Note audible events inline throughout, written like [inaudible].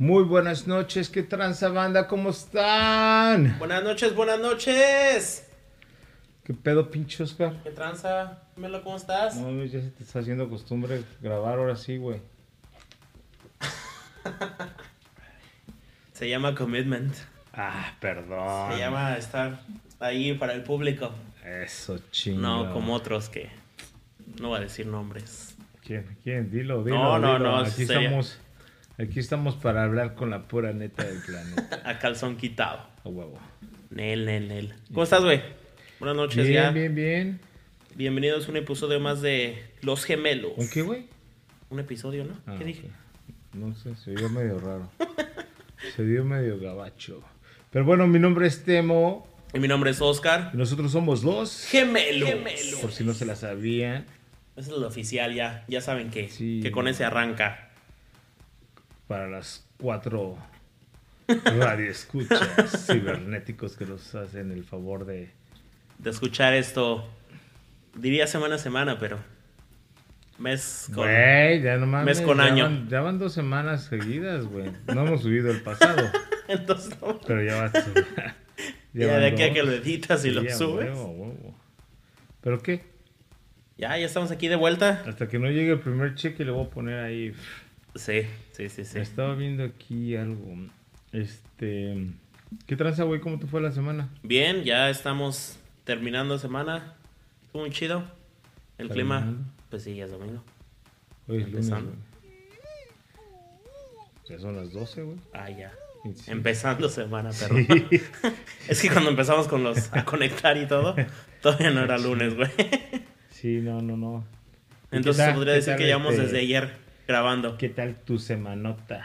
Muy buenas noches, ¿qué tranza banda? ¿Cómo están? Buenas noches, buenas noches. ¿Qué pedo, pinche Oscar? ¿Qué tranza? Melo, ¿cómo estás? No, ya se te está haciendo costumbre grabar ahora sí, güey. [laughs] Se llama commitment. Ah, perdón. Se llama estar ahí para el público. Eso, chingo. No como otros que no voy a decir nombres. ¿Quién? ¿Quién? Dilo, dilo. No, no, dilo. no, Aquí estamos, aquí estamos para hablar con la pura neta del planeta. [laughs] A calzón quitado. A huevo. Nel, nel, nel. ¿Cómo estás, güey? Buenas noches Bien, ya. bien, bien. Bienvenidos a un episodio más de Los Gemelos. ¿Con qué, güey? Un episodio, ¿no? Ah, ¿Qué dije? No sé, se vio medio raro. [laughs] se vio medio gabacho. Pero bueno, mi nombre es Temo. Y mi nombre es Oscar. y Nosotros somos los Gemelos. Por si no se la sabían. Ese es el oficial ya. Ya saben que, Sí. que con ese arranca. Para las cuatro radioescuchas [laughs] cibernéticos que nos hacen el favor de. de escuchar esto, diría semana a semana, pero mes con... Güey, ya no mames. mes con ya año. Van, ya van dos semanas seguidas, güey. No hemos subido el pasado. [laughs] Entonces, no. Pero ya va. [laughs] ya de aquí a que lo editas y Sí, lo subes. huevo, a huevo. ¿Pero qué? Ya, ya estamos aquí de vuelta. Hasta que no llegue el primer cheque le voy a poner ahí. Sí, sí, sí, sí. Estaba viendo aquí algo. Este. ¿Qué tranza, güey? ¿Cómo te fue la semana? Bien, ya estamos terminando semana. Estuvo muy chido. El clima, pues sí, ya es domingo. Hoy es Empezando. Ya son las 12, güey. Ah, ya. Sí. Empezando semana, perro. Sí. [laughs] Es que cuando empezamos con los a conectar y todo, todavía no era lunes, güey. Sí, no, no, no. ¿Y Entonces podría decir que llevamos este- desde ayer grabando. ¿Qué tal tu semanota?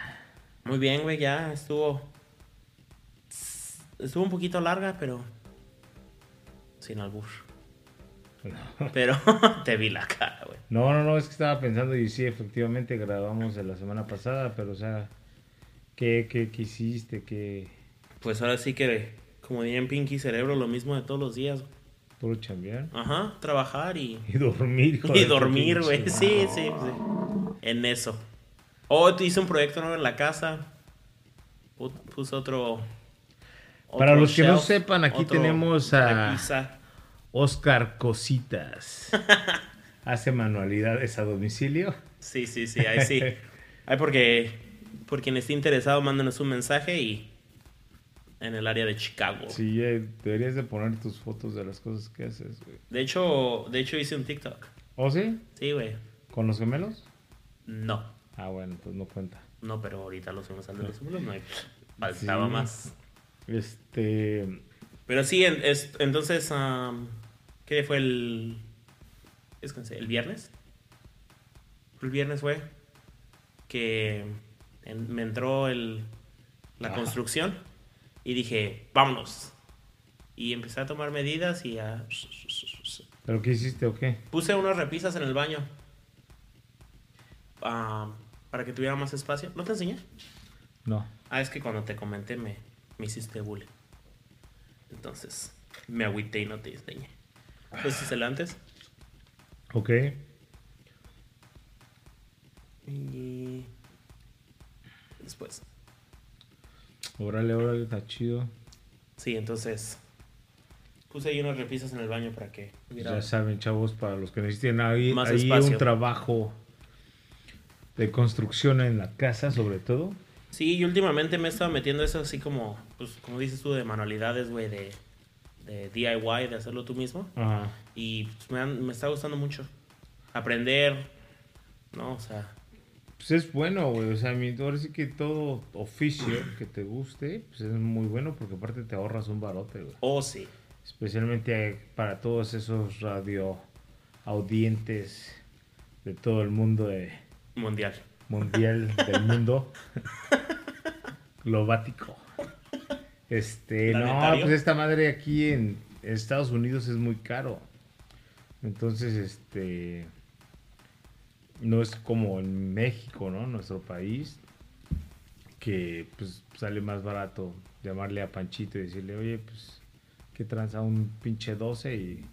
Muy bien, güey, ya estuvo. Estuvo un poquito larga, pero. Sin albur. [laughs] Pero [laughs] te vi la cara, güey. No, no, no, es que estaba pensando y sí, efectivamente grabamos de la semana pasada, pero o sea, ¿qué, qué, qué hiciste? ¿Qué Pues ahora sí que, como diría en Pinky Cerebro, lo mismo de todos los días. güey. puro chambear? Ajá, trabajar y. [laughs] Y dormir. hijo Y dormir, güey. Sí, sí, sí. En eso. Oh, te hice un proyecto nuevo en la casa. Pu- Puse otro. Para otro los que no sepan, aquí otro tenemos a-. Oscar Cositas. [laughs] Hace manualidades a domicilio. Sí, sí, sí, ahí sí. [laughs] Ahí porque, por quien esté interesado, mándenos un mensaje y en el área de Chicago. Sí, eh, deberías de poner tus fotos de las cosas que haces, güey. De hecho, de hecho hice un TikTok. ¿O sí? Sí, güey. ¿Con los gemelos? No, Ah, bueno, pues no cuenta. no, pero ahorita los vamos a de los números, no hay- faltaba Sí. más. Este. Pero sí, en- es- entonces, am, ¿qué fue el, es que sé, el viernes? El viernes fue que en- me entró el, la Ah. construcción y dije, vámonos. Y empecé a tomar medidas y a... ¿Pero qué hiciste o qué? Puse unas repisas en el baño am, para que tuviera más espacio. ¿No te enseñé? No. Ah, es que cuando te comenté me, me hiciste bullying. Entonces, me agüité y no te enseñé. Pues hice el antes. Ok. Y después. Órale, órale, está chido. Sí, entonces puse ahí unas repisas en el baño para que Ya saben, chavos, para los que necesiten ahí, Más ahí espacio. un trabajo de construcción en la casa, sobre todo. Sí, y últimamente me he estado metiendo eso así como, pues, como dices tú, de manualidades, güey, de, de DIY, de hacerlo tú mismo. Ajá. Y pues, me, han- me está gustando mucho. Aprender, ¿no? O sea, Pues es bueno, güey. O sea, a mí, ahora sí que todo oficio que te guste, pues es muy bueno porque aparte te ahorras un barote, güey. oh sí. Especialmente para todos esos radio audientes de todo el mundo de Mundial. mundial del mundo globático. Este, no, pues esta madre aquí en Estados Unidos es muy caro. Entonces, este no es como en México, ¿no? Nuestro país que pues sale más barato llamarle a Panchito y decirle, "Oye, pues que tranza un pinche 12 y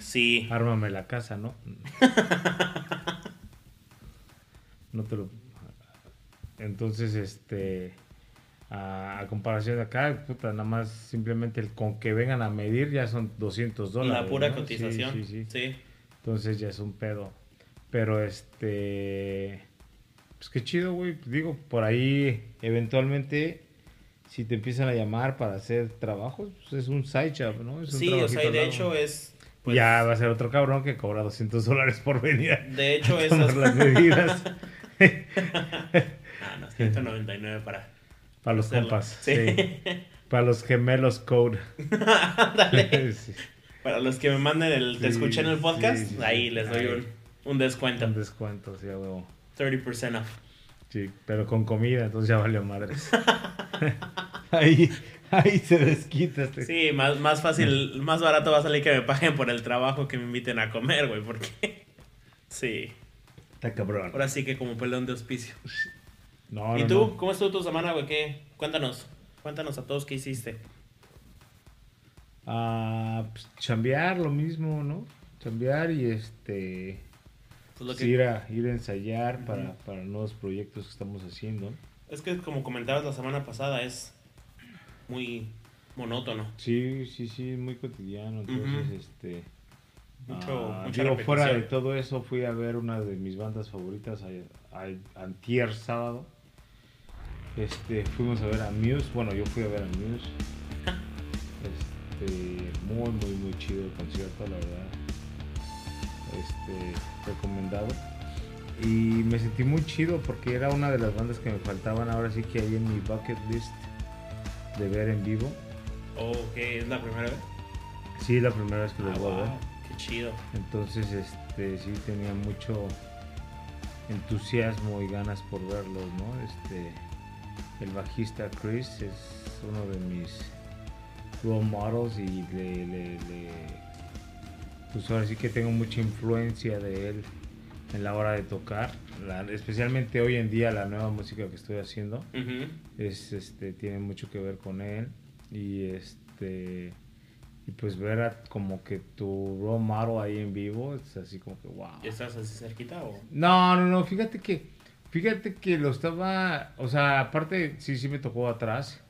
Sí. ármame la casa, ¿no? [laughs] No te lo. Entonces, este. A, a comparación de acá, puta, nada más simplemente el con que vengan a medir ya son 200 dólares. La pura cotización. Sí, sí, sí. Entonces ya es un pedo. Pero este. Pues qué chido, güey. Digo, por ahí eventualmente, si te empiezan a llamar para hacer trabajos, pues es un side job, ¿no? Es un Sí, o sea, y de hecho es. pues, ya va a ser otro cabrón que cobra 200 dólares por venir a De hecho, tomar esas. las medidas. [laughs] [laughs] Ah, no, 199 para. para los hacerlo. compas. Sí. sí. [laughs] Para los gemelos code. Ándale. [laughs] Sí, Para los que me manden el. Te Sí, escuché en el podcast, ahí les doy un, un descuento. Un descuento, sí, a huevo. 30% off. Sí, pero con comida, entonces ya valió madres. ahí, ahí se desquita este. Sí, más, más fácil, más barato va a salir que me paguen por el trabajo que me inviten a comer, güey, porque... Sí, Está cabrón. ahora sí que como pelón de auspicio. No, ¿Y no, tú? no. ¿Cómo estuvo tu semana, güey? ¿Qué? Cuéntanos, cuéntanos a todos qué hiciste. Ah, pues, chambear lo mismo, ¿no? Chambear y este. Pues lo pues, que- ir, a, ir a ensayar para, para nuevos proyectos que estamos haciendo. Es que como comentabas la semana pasada, es muy monótono. Sí, sí, sí, muy cotidiano. Entonces, este. Mucho, ah, mucha digo, fuera de todo eso, fui a ver una de mis bandas favoritas a, a- antier sábado. Este, fuimos a ver a Muse. Bueno, yo fui a ver a Muse. Este, muy, muy, muy chido el concierto, la verdad. Este, recomendado. Y me sentí muy chido porque era una de las bandas que me faltaban ahora sí que hay en mi bucket list de ver en vivo. Oh, ok, ¿es la primera vez? Sí, la primera vez que Ah, los voy a ver. Chido. Entonces, este, sí tenía mucho entusiasmo y ganas por verlos, ¿no? Este, el bajista Chris es uno de mis role models y le, le- le- pues ahora sí que tengo mucha influencia de él en la hora de tocar, La- especialmente hoy en día la nueva música que estoy haciendo es este tiene mucho que ver con él y este y pues ver a como que tu role model ahí en vivo es así como que wow ¿Ya ¿Estás así cerquita o...? no no no fíjate que fíjate que lo estaba o sea aparte sí sí me tocó atrás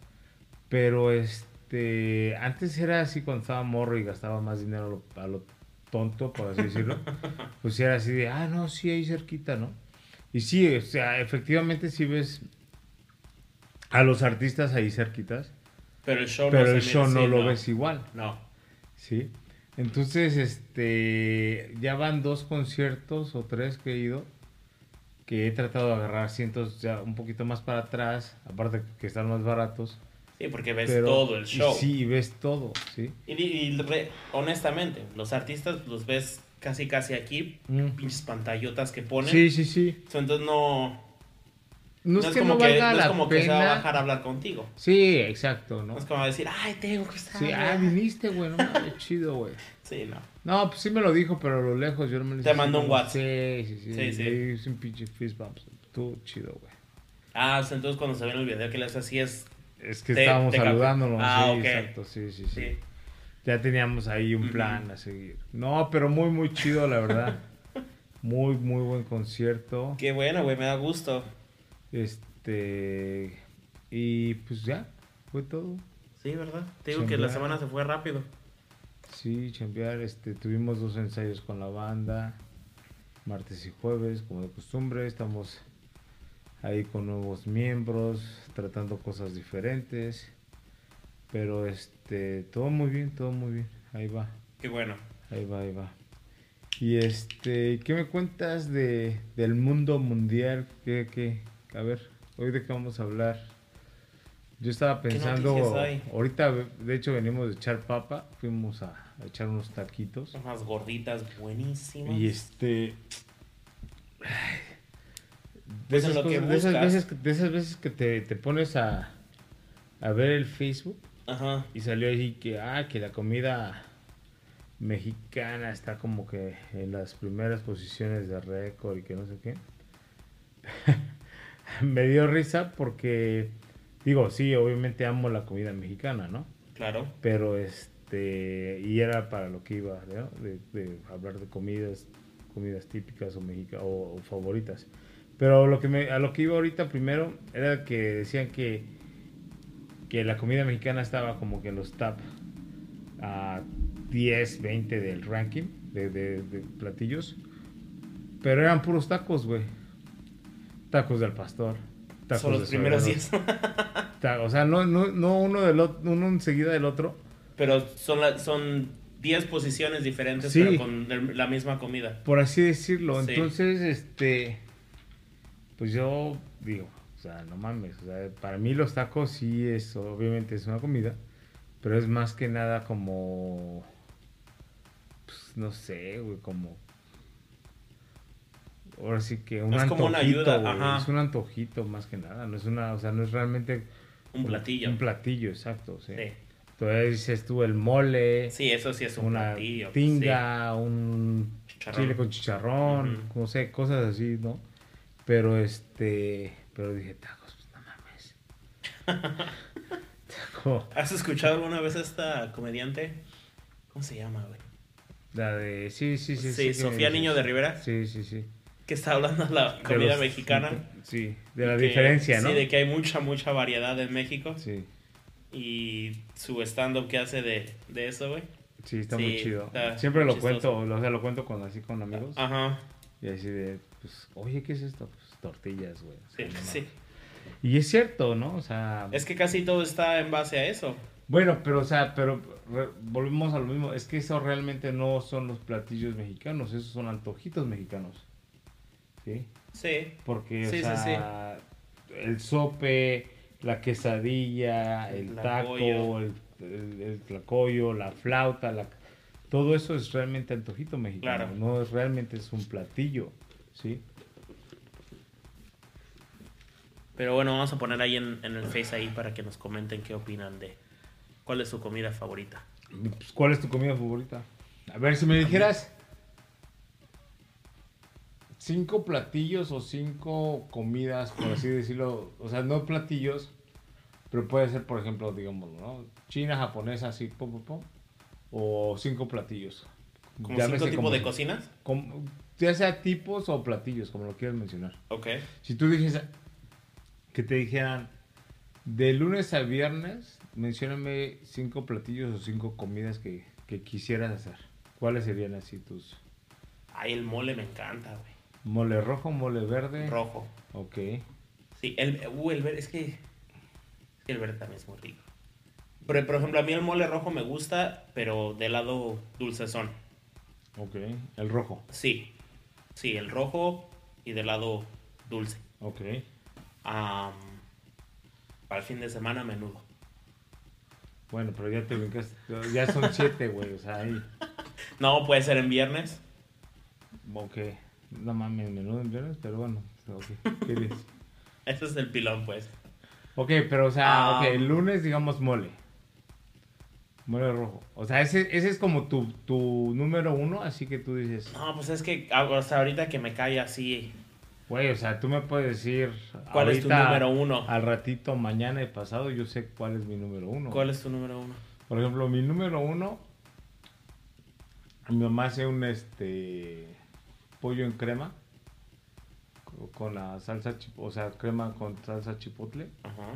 pero este antes era así cuando estaba morro y gastaba más dinero a lo, a lo tonto por así decirlo [laughs] pues sí era así de ah no sí ahí cerquita no y sí o sea efectivamente si ves a los artistas ahí cerquitas Pero el show pero no el show no sí, lo ves igual No. Sí entonces este ya van dos conciertos o tres que he ido que he tratado de agarrar cientos ya un poquito más para atrás aparte que están más baratos Sí, porque ves pero- todo el y show. sí y ves todo sí Y, y re- honestamente, los artistas los ves casi casi aquí, Mm. pinches pantallotas que ponen. sí sí sí entonces no, no, es que no como, que, valga no es la que se va a pena bajar a hablar contigo. sí exacto no No es como decir, ay, tengo que estar. sí ah allá". viniste güey no mames, [laughs] chido güey Sí, no. No, pues sí me lo dijo, pero a lo lejos yo no me lo Te mandó un WhatsApp. Sí, sí, sí. Sí, sí. Un pinche fist bump. Estuvo chido, güey. Ah, entonces cuando se ve en el video que le haces así es. Es que Te- estábamos te saludándonos. Ah, sí, exacto. Sí, sí, sí, Sí. Ya teníamos ahí un plan a seguir. No, pero muy, muy chido, la verdad. [laughs] muy, muy buen concierto. Qué bueno, güey, me da gusto. Este. Y pues ya, fue todo. Sí, ¿verdad? Te digo que la semana se fue rápido. Sí, chambear. Este, tuvimos dos ensayos con la banda. Martes y jueves, como de costumbre. Estamos ahí con nuevos miembros, tratando cosas diferentes. Pero este, todo muy bien, todo muy bien. Ahí va, Qué bueno. ahí va, ahí va. Y este, ¿qué me cuentas de, del mundo mundial? ¿Qué, qué? A ver, hoy de qué vamos a hablar. Yo estaba ¿Qué pensando, ahorita de hecho venimos de echar papa, fuimos a, a echar unos taquitos. Unas gorditas buenísimas. Y este. ay, De Pues esas, cosas- de veces, que- de esas veces que te, te pones a, a ver el Facebook Ajá. y salió ahí que, ah, que la comida mexicana está como que en las primeras posiciones de récord y que no sé qué. [laughs] [laughs] Me dio risa porque, digo, sí, obviamente amo la comida mexicana, ¿no? Claro. pero este y era para lo que iba ¿no? de, de hablar de comidas comidas típicas o, mexica- o, o favoritas pero lo que me, a lo que iba ahorita primero era que decían que que la comida mexicana estaba como que en los top a 10, 20 del ranking de, de- de platillos. Pero eran puros tacos, güey. Tacos del pastor. Tacos Son los de primeros suadero, 10. [laughs] ta- O sea, no, no, no uno, del otro, uno enseguida del otro. pero son, la- son 10 posiciones diferentes, Sí. pero con el- la misma comida. por así decirlo. Sí. Entonces, este, pues yo digo, o sea, no mames, o sea, para mí los tacos sí es, obviamente es una comida, pero es más que nada como, pues, no sé, güey, como, ahora sí que un Es como antojito, una ayuda, ajá. es un antojito más que nada, no es una, o sea, no es realmente Un platillo. un platillo, exacto, sí. Sí. Entonces dices tú el mole, Sí, eso sí es un una platillo. tinga, un Chicharrón. chile con chicharrón, no sé, cosas así, ¿no? Pero este, pero dije, tacos, pues no mames. [laughs] Taco, ¿Has escuchado alguna vez a esta comediante? ¿Cómo se llama, güey? la de, sí, sí, sí. Sí, Sofía. Niño de Rivera. Sí, sí, sí. Que está hablando de la comida los- mexicana. Sí, de la que- diferencia, ¿no? Sí, de que hay mucha, mucha variedad en México. Sí, Y su stand-up que hace de, de eso, güey. sí, está Sí, muy chido. está Siempre lo chistoso. cuento, o sea, lo cuento con, así con amigos. Ajá. Y así de, pues, oye, ¿qué es esto? Pues tortillas, güey. O Sí, no sí. Y es cierto, ¿no? O sea... Es que casi todo está en base a eso. Bueno, pero, o sea, pero re- volvemos a lo mismo. Es que eso realmente no son los platillos mexicanos, esos son antojitos mexicanos. ¿Sí? Sí. Porque, Sí, sí, o sea, el sope, la quesadilla, el El taco, el, el, el tlacoyo, la flauta, la, todo eso es realmente antojito mexicano. Claro. No es realmente es un platillo, ¿sí? Pero bueno, vamos a poner ahí en, en el Face ahí para que nos comenten qué opinan de cuál es su comida favorita. Pues, ¿Cuál es tu comida favorita? A ver, si me dijeras cinco platillos o cinco comidas, por así decirlo, o sea, no platillos, pero puede ser, por ejemplo, digamos, ¿no? China, japonesa, así, pum, pum, pum, o cinco platillos. ¿Como Llámese cinco tipos de cocinas? como- ya sea tipos o platillos, como lo quieras mencionar. Ok. Si tú dijes que te dijeran de lunes a viernes, mencióname cinco platillos o cinco comidas que, que quisieras hacer. ¿Cuáles serían así tus? Ay, el mole me encanta, güey. Mole rojo, mole verde. Rojo. Ok. Sí, el, uh, el verde, es que, es que el verde también es muy rico. Pero, por ejemplo, a mí el mole rojo me gusta, pero de lado dulcezón. Ok. El rojo. Sí, sí, el rojo y de lado dulce. Ok. Am, para el fin de semana, menudo. Bueno, pero ya te brincas. Ya son siete, güey. O sea, ahí. [laughs] No, puede ser en viernes. Ok. No mames, menudo en viernes, pero bueno. Ok. ¿Qué dices? [laughs] Ese es el pilón, pues. Ok, pero o sea, Ah. ok, el lunes digamos mole. Mole rojo. O sea, ese, ese es como tu, tu número uno, así que tú dices, No, pues es que ah, hasta ahorita que me cae así. güey, o sea, tú me puedes decir ¿Cuál es tu número uno? Al ratito, mañana y pasado, yo sé cuál es mi número uno. ¿Cuál es tu número uno? Por ejemplo, mi número uno, mi mamá hace un este pollo en crema co- con la salsa, o sea, crema con salsa chipotle. Ajá.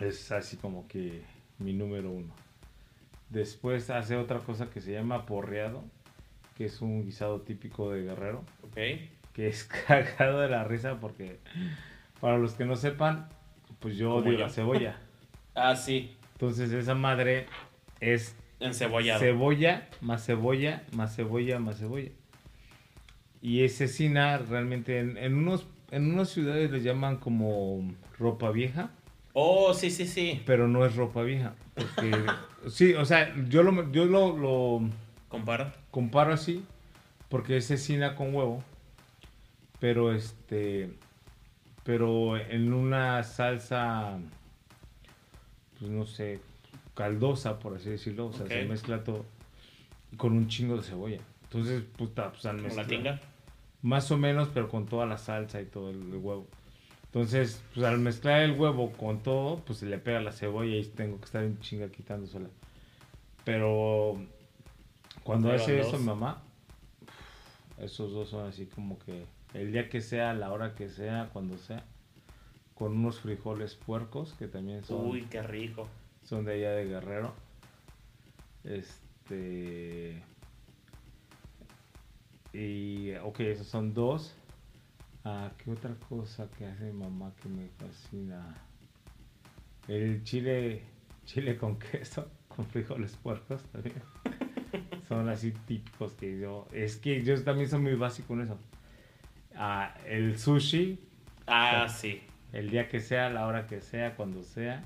Es así como que mi número uno. Después hace otra cosa que se llama porreado, que es un guisado típico de Guerrero, Ok. que es [laughs] cagado de la risa porque para los que no sepan, pues yo odio yo. la cebolla. Ah, sí. Entonces esa madre es Encebollado. cebolla, más cebolla, más cebolla, más cebolla. Y ese cecina realmente en, en unos en unas ciudades le llaman como ropa vieja. oh, sí, sí, sí. pero no es ropa vieja. Porque, [laughs] sí, o sea, yo lo, yo lo, lo Compara. comparo así, porque es cecina con huevo, pero este, pero en una salsa, pues no sé, caldosa, por así decirlo, o sea, se mezcla todo con un chingo de cebolla. Entonces, puta, pues al Como la tinga. más o menos, pero con toda la salsa y todo el, el huevo. Entonces, pues al mezclar el huevo con todo, pues se le pega la cebolla y tengo que estar en chinga quitándosela. Pero cuando Pero hace eso mi mamá, esos dos son así como que el día que sea, la hora que sea, cuando sea, con unos frijoles puercos que también son, Uy, qué rico. Son de allá de Guerrero. Este. Y, ok, esos son dos. Ah, ¿qué otra cosa que hace mamá que me fascina? El chile, chile con [laughs] queso, con frijoles puercos también. [laughs] son así típicos que yo, es que yo también soy muy básico en eso. Ah, el sushi, Ah, sí. el día que sea, la hora que sea, cuando sea.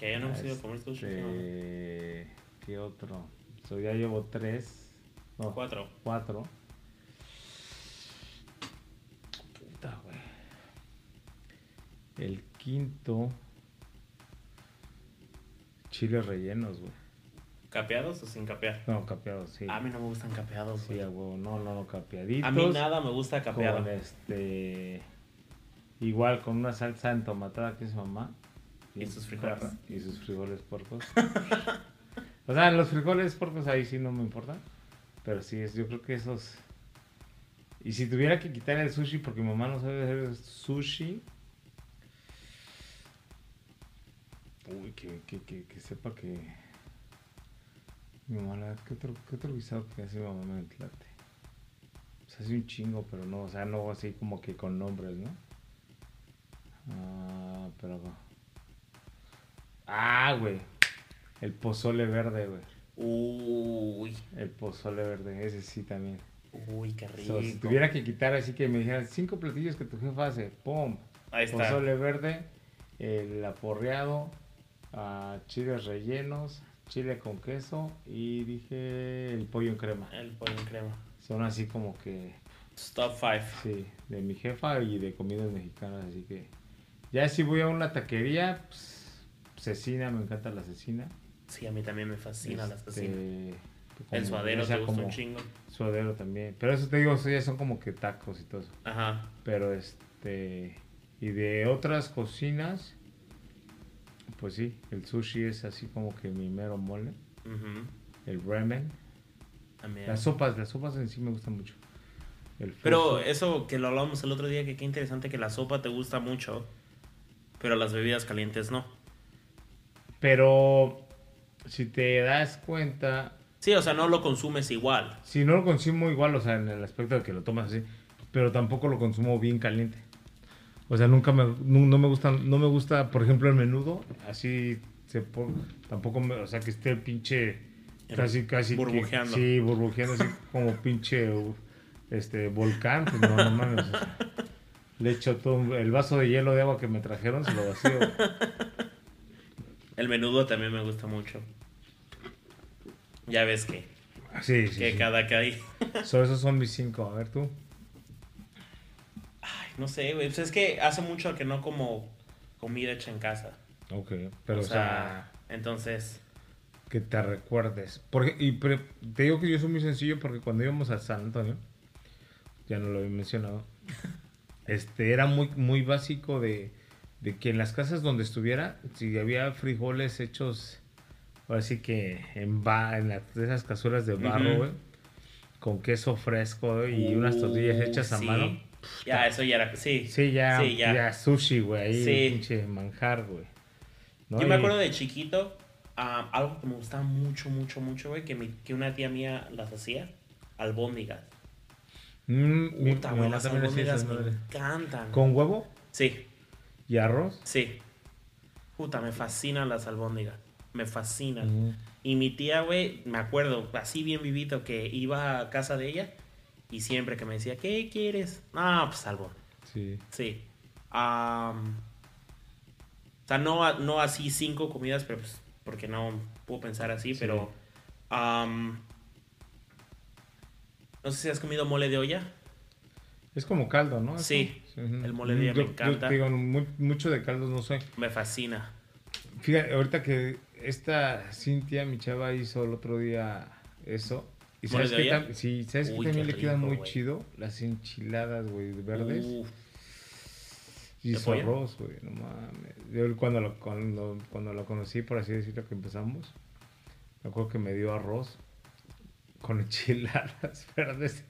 Que ya no hemos ido a comer sushi. Este, ¿Qué otro? So, ya llevo tres. Cuatro. cuatro. Puta, güey. El quinto. Chiles rellenos, güey. ¿Capeados o sin capear? No, capeados, sí. A mí no me gustan capeados, Sí, güey. a huevo. No, no, no, capeaditos. a mí nada me gusta capeado. Con este. Igual con una salsa entomatada que es mamá. Y sus frijoles. Y sus frijoles puercos. [laughs] o sea, los frijoles puercos ahí sí no me importa. Pero sí, es, yo creo que esos. Y si tuviera que quitar el sushi, porque mi mamá no sabe hacer sushi. Uy, que, que, que, que sepa que. Mi mamá, ¿qué otro, qué otro guisado que hace mi mamá me entlate? O sea, hace un chingo, pero no, o sea, no así como que con nombres, ¿no? Ah, pero. Ah, güey. El pozole verde, güey. Uy, El pozole verde, ese sí también. uy, qué rico. sea, si tuviera que quitar así que me dijeran cinco platillos que tu jefa hace, ¡pum! Ahí está. Pozole verde, el aporreado, ah, chiles rellenos, chile con queso y dije el pollo en crema. El pollo en crema. Son así como que, Stop five. sí, de mi jefa y de comidas mexicanas, así que ya si voy a una taquería, pues, cecina, me encanta la cecina. Sí, a mí también me fascina la Este, cocina. como- El suadero te gusta un chingo. Suadero también. Pero eso te digo, eso ya son como que tacos y todo eso. Ajá. Pero este. Y de otras cocinas, pues sí, el sushi es así como que mi mero mole. ujú, El ramen. también. Las sopas, las sopas en sí me gustan mucho. El Pero eso que lo hablábamos el otro día, que qué interesante que la sopa te gusta mucho, pero las bebidas calientes no. Pero si te das cuenta, Sí, o sea, no lo consumes igual. si no lo consumo igual, o sea, en el aspecto de que lo tomas así, pero tampoco lo consumo bien caliente. O sea, nunca me, no, no me gusta, no me gusta, por ejemplo, el menudo, así se pon- tampoco me, o sea, que esté pinche, casi, casi. que- Burbujeando. sí, burbujeando así como pinche, este, volcán, pues no, no mames. o sea, le echo todo el vaso de hielo de agua que me trajeron, se lo vacío. El menudo también me gusta mucho. Ya ves que, Sí, sí, que sí. cada que hay. So, esos son mis cinco, a ver tú. Ay, no sé, güey. Pues es que hace mucho que no como comida hecha en casa. Ok, pero o o sea, entonces. que te recuerdes. Porque, y pre- te digo que yo soy muy sencillo porque cuando íbamos a San Antonio, ya no lo había mencionado, [laughs] este era muy, muy básico de, de que en las casas donde estuviera, si había frijoles hechos, ahora sí que en, ba, en de esas cazuelas de barro, güey, con queso fresco y unas tortillas hechas a Uh, mano. Ya, eso ya era. Sí. Sí, ya, Sí, ya. ya. sushi, güey, ahí, Sí. pinche manjar, güey. ¿no? Yo me acuerdo de chiquito, ah, algo que me gustaba mucho, mucho, mucho, güey, que, mi- que una tía mía las hacía, albóndigas. Mm, Puta, güey, las albóndigas me encantan. ¿Con huevo Sí, y arroz? sí. Puta, me fascinan las albóndigas. Me fascinan. Y mi tía, güey, me acuerdo, así bien vivito, que iba a casa de ella y siempre que me decía, ¿qué quieres? No, pues albón. Sí. Sí. Am, o sea, no, no así cinco comidas, pero pues, porque no puedo pensar así, Sí. pero... am, no sé si has comido mole de olla. Es como caldo, ¿no? Sí, El mole de me Yo- encanta. digo, mu- mucho de caldos no sé. Me fascina. Fíjate, ahorita que esta Cintia, mi chava, hizo el otro día eso. ¿Y ¿Mole sabes tam- sí, ¿sabes qué Uy, también le quedan muy chido? Las enchiladas, güey, verdes. Uf, y ¿de su arroz, güey, no mames. Yo cuando lo, cuando, cuando lo conocí, por así decirlo, que empezamos, me acuerdo que me dio arroz con [laughs] enchiladas verdes.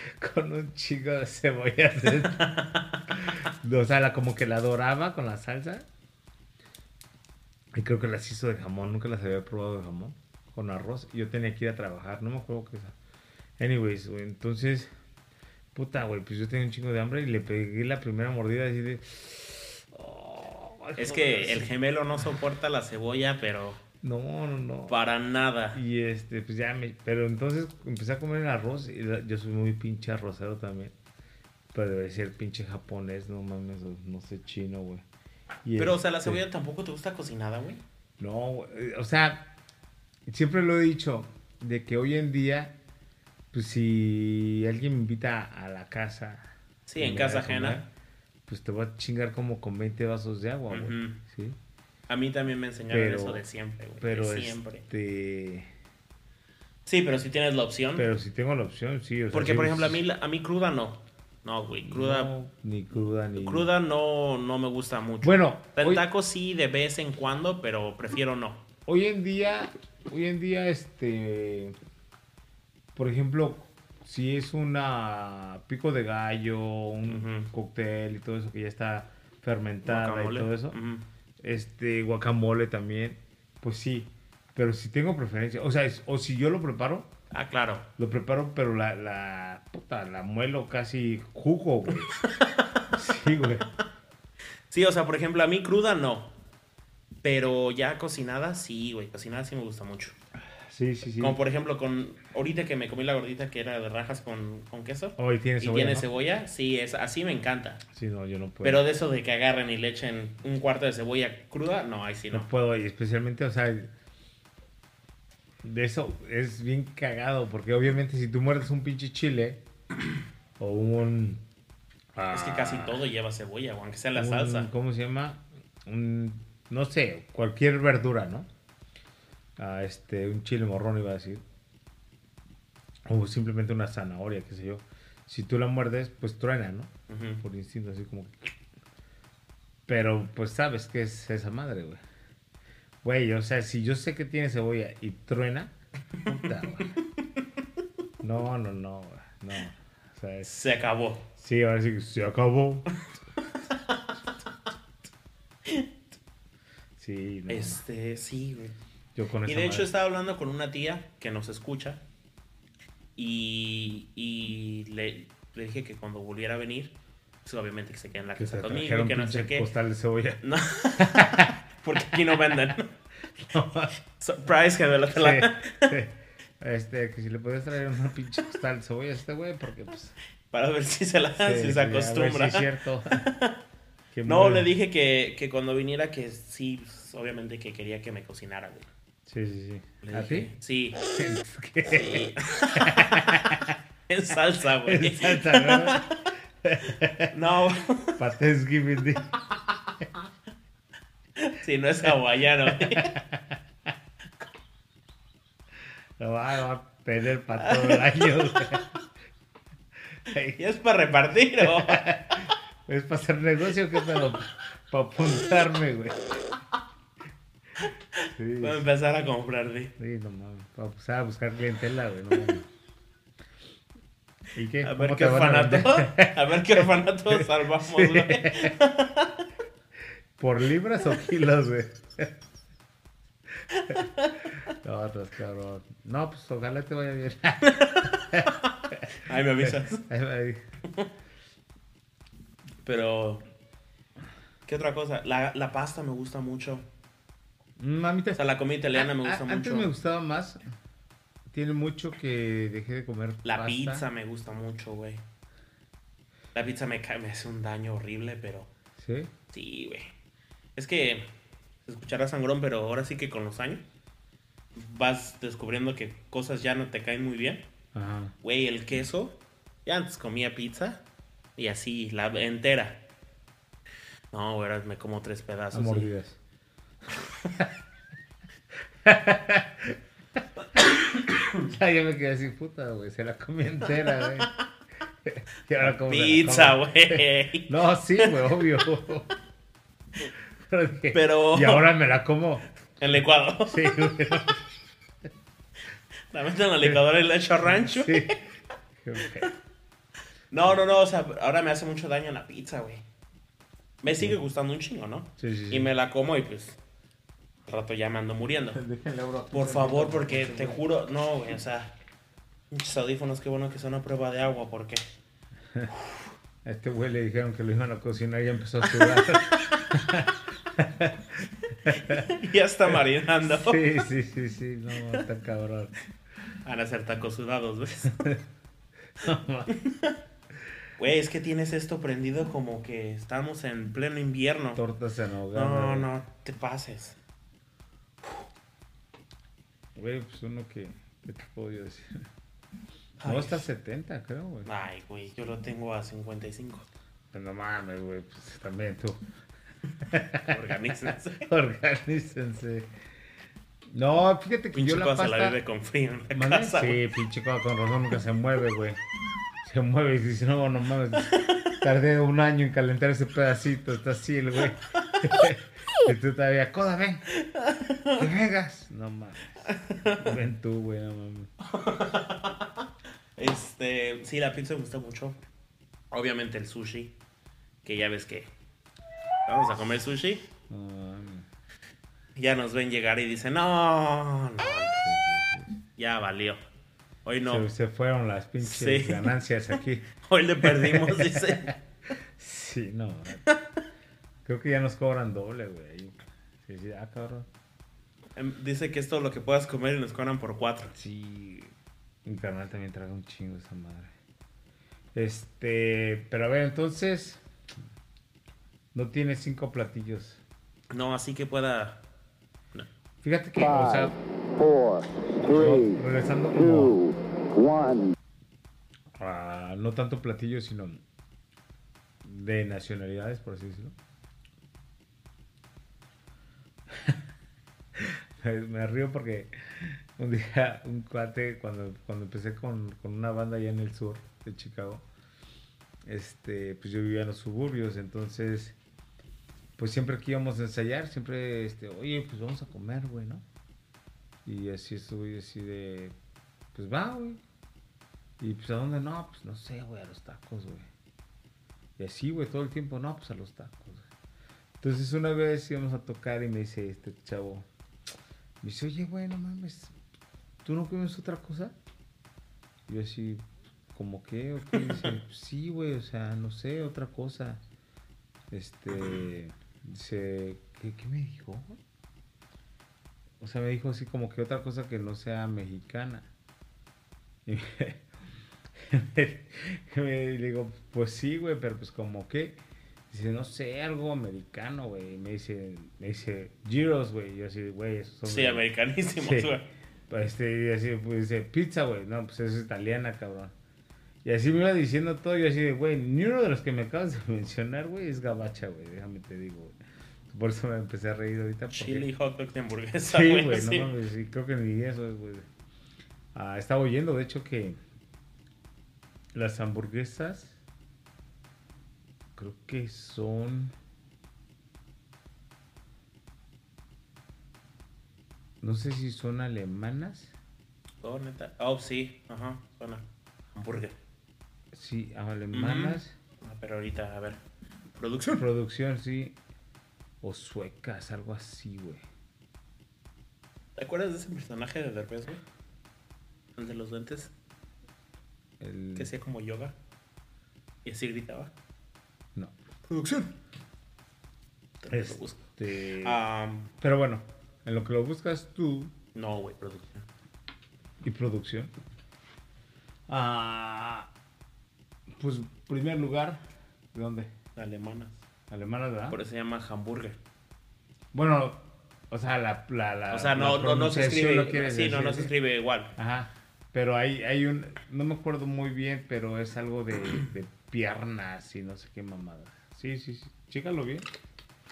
[laughs] con un chico de cebollas. [laughs] o sea, la, como que la doraba con la salsa. Y creo que las hizo de jamón. Nunca las había probado de jamón. Con arroz. Y yo tenía que ir a trabajar. No me acuerdo qué es. Anyways, güey. Entonces, puta, güey. Pues yo tenía un chingo de hambre y le pegué la primera mordida así de. Oh, es que el gemelo no soporta la cebolla, pero. No, no, no. Para nada. Y este, pues ya me. Pero entonces empecé a comer el arroz. Y yo soy muy pinche arrocero también. Pero debe ser pinche japonés, no mames, no sé chino, güey. Pero, o sea, la este cebolla tampoco te gusta cocinada, güey. No, o sea, siempre lo he dicho, de que hoy en día, pues si alguien me invita a la casa. Sí, en casa ajena. Pues te voy a chingar como con 20 vasos de agua, güey. ¿sí? A mí también me enseñaron eso de siempre, güey. Pero de siempre. Este... Sí, pero si tienes la opción. Pero si tengo la opción, sí. Porque, por ejemplo, a mí, a mí cruda no. No, güey, cruda. ni cruda ni. Cruda no, no me gusta mucho. Bueno. El taco sí de vez en cuando, pero prefiero no. Hoy en día, hoy en día, este. Por ejemplo, si es una pico de gallo, un cóctel y todo eso que ya está fermentada y todo eso. Este, guacamole también. Pues sí. Pero si tengo preferencia, o sea, o si yo lo preparo, Ah, claro. Lo preparo, pero la, la puta, la muelo casi jugo, güey. [laughs] sí, güey. Sí, o sea, por ejemplo, a mí cruda no. Pero ya cocinada, sí, güey. Cocinada sí me gusta mucho. Sí, sí, sí. Como por ejemplo, con ahorita que me comí la gordita que era de rajas con, con queso. Oh, y tiene cebolla. Y tiene cebolla, sí, es, así me encanta. Sí, no, yo no puedo. Pero de eso de que agarren y le echen un cuarto de cebolla cruda, no, ahí sí no. No puedo, y especialmente, o sea, de eso es bien cagado, porque obviamente si tú muerdes un pinche chile o un... es que casi ah, todo lleva cebolla, aunque sea la salsa. ¿Cómo se llama? Un, no sé, cualquier verdura, ¿no? Este, un chile morrón iba a decir. O simplemente una zanahoria, qué sé yo. Si tú la muerdes, pues truena, ¿no? Por instinto, así como... Pero pues sabes que es esa madre, güey. Güey, o sea, si yo sé que tiene cebolla y truena, puta, No, no, no, no. O sea, Se acabó. Sí, ahora sí se acabó. [laughs] sí, no. Este, sí, güey. Yo con Y de hecho estaba hablando con una tía que nos escucha y, y le, le dije que cuando volviera a venir, pues obviamente que se quede en la casa conmigo, que no sé qué. postal de cebolla. [laughs] No. [laughs] porque aquí no venden. [laughs] Surprise, que me lo la... Este, que si le puedes traer una pinche postal de cebolla a este güey, porque pues. Para ver si se la si se acostumbra. Si es cierto. no, le dije que, que, cuando viniera que sí, pues, obviamente que quería que me cocinara, güey. Sí, sí, sí. ¿A ti? Sí. sí. [laughs] [laughs] en salsa, güey. En salsa, ¿no? [laughs] no. Para Thanksgiving. Si no es hawaiano. Lo va, a perder para todo el año. ¿Y es para repartir o...? ¿Es para hacer negocio que Para apuntarme, güey. Sí. Voy a empezar a comprarte. Sí, no mames. Para empezar a buscar clientela, güey. No [laughs] mames. ¿Y qué? A ver qué orfanato. [laughs] A, ver qué orfanato salvamos, güey. [laughs] ¿Por libras o kilos, güey? No, estás cabrón. No, pues ojalá te vaya bien. Ahí me avisas. Pero, ¿qué otra cosa? La, la pasta me gusta mucho. Mamita. O sea, la comida italiana me gusta mucho. Antes me gustaba más. Tiene mucho que dejé de comer La pizza me gusta mucho, güey. La pizza me, me hace un daño horrible, pero... ¿Sí? Sí, güey. Es que se escuchará sangrón, pero ahora sí que con los años vas descubriendo que cosas ya no te caen muy bien. Ajá. Güey, el queso. Ya antes comía pizza y así, la entera. No, güey, me como tres pedazos. Mordidas. [laughs] ya yo me quedé así, puta, güey. Se la comí entera, güey. [laughs] Pizza, güey. [laughs] No, sí, güey, obvio. Pero. Y ahora me la como. En licuado. Sí, La meto en la licuadora y la echo rancho. Sí. No, no, no, o sea, ahora me hace mucho daño la pizza, güey. Me sigue gustando un chingo, ¿no? Sí, sí, sí. Y me la como y pues. Rato ya me ando muriendo. [laughs] Por favor, porque te juro, no, güey, o sea. Muchos audífonos, qué bueno que son a prueba de agua, porque. A [laughs] este güey le dijeron que lo iban a cocinar y ya empezó a sudar. [laughs] ya está marinando. sí, sí, sí, sí. No, está cabrón. Van a ser tacos sudados, ¿ves? No, Güey, es que tienes esto prendido como que estamos en pleno invierno. Tortas en hogar. No, no, te pases. Güey, pues uno que. ¿Qué te puedo yo decir? [laughs] No, está a 70, creo, güey. Ay, güey, yo lo tengo a 55. Pues No mames, güey. Pues también tú. [laughs] Organícense. [laughs] Organícense. No, fíjate que Pinche yo la pasta... la vive con frío en la. Sí, pinche cosa con razón nunca se mueve, güey. Se mueve y dice, no, no mames. Tardé un año en calentar ese pedacito. Está así el güey. Y tú todavía, coda, ven. Que vengas. No mames. Ven tú, güey, no mames. Este, sí, la pizza me gusta mucho. Obviamente el sushi, que ya ves que vamos a comer sushi. No. Ya nos ven llegar y dicen, no, no, ya valió. Hoy no, Se, se fueron las pinches Sí. ganancias aquí. [laughs] hoy le perdimos, dice. [laughs] Sí, no. Creo que ya nos cobran doble, güey. Sí, sí, ah, cabrón. Em, Dice que es todo lo que puedas comer y nos cobran por cuatro. Sí, mi canal también traga un chingo esa madre. Este, pero a ver, entonces, no tiene cinco platillos. No, así que pueda. No. Fíjate que, o sea, Five, four, three, regresando como two, one. a no tanto platillos, sino de nacionalidades, por así decirlo. [laughs] Me- río porque un día un cuate, cuando, cuando empecé con, con una banda allá en el sur de Chicago, este, pues yo vivía en los suburbios, entonces, pues siempre que íbamos a ensayar, siempre, este, oye, pues vamos a comer, güey, ¿no? Y así estuve, así de, pues va, güey. Y pues a dónde, no, pues no sé, güey, a los tacos, güey. Y así, güey, todo el tiempo, no, pues a los tacos. Entonces una vez íbamos a tocar y me dice este chavo, me dice, oye, güey, no mames, ¿tú no comes otra cosa? Yo así, ¿como qué? ¿O qué? Dice, sí, güey, o sea, no sé, otra cosa. Este, dice, ¿qué, qué me dijo? O sea, me dijo así como que otra cosa que no sea mexicana. [laughs] Y me, me- digo, pues sí, güey, pero pues como que. Dice, no sé, algo americano, güey. Y Me dice, me dice, gyros, güey. Yo así, güey, esos son. Sí, americanísimos, güey. Pues, Este, y así, pues dice, pizza, güey. No, pues es italiana, cabrón. Y así me iba diciendo todo. Yo así de, güey, ni uno de los que me acabas de [laughs] mencionar, güey, es gabacha, güey. Déjame te digo, güey. Por eso me empecé a reír ahorita. Porque... Chili, hot dog de hamburguesa, Sí, güey. güey, sí. no mames, sí, creo que ni eso es, güey. Ah, estaba oyendo, de hecho, que las hamburguesas creo que son no sé si son alemanas. Oh, neta. Oh, sí, ajá, suena. Hamburger. Sí, alemanas. Ah, pero ahorita, a ver. Producción. Producción, sí. O suecas, algo así, güey. ¿Te acuerdas de ese personaje de Derbez, güey? El de los lentes, El- que hacía como yoga. Y así gritaba. Producción. Este... Ah, Pero bueno, en lo que lo buscas tú no, güey, producción. y producción. Ah, pues, primer lugar, ¿de dónde? Alemanas. Alemana, ¿verdad? Por eso se llama hamburger. Bueno, o sea, la, la, la o sea, la no, no, no se escribe. sí, no, no se escribe igual. Ajá. Pero hay, hay un, no me acuerdo muy bien, pero es algo de, de piernas y no sé qué mamada. Sí, sí, sí. Chécalo bien.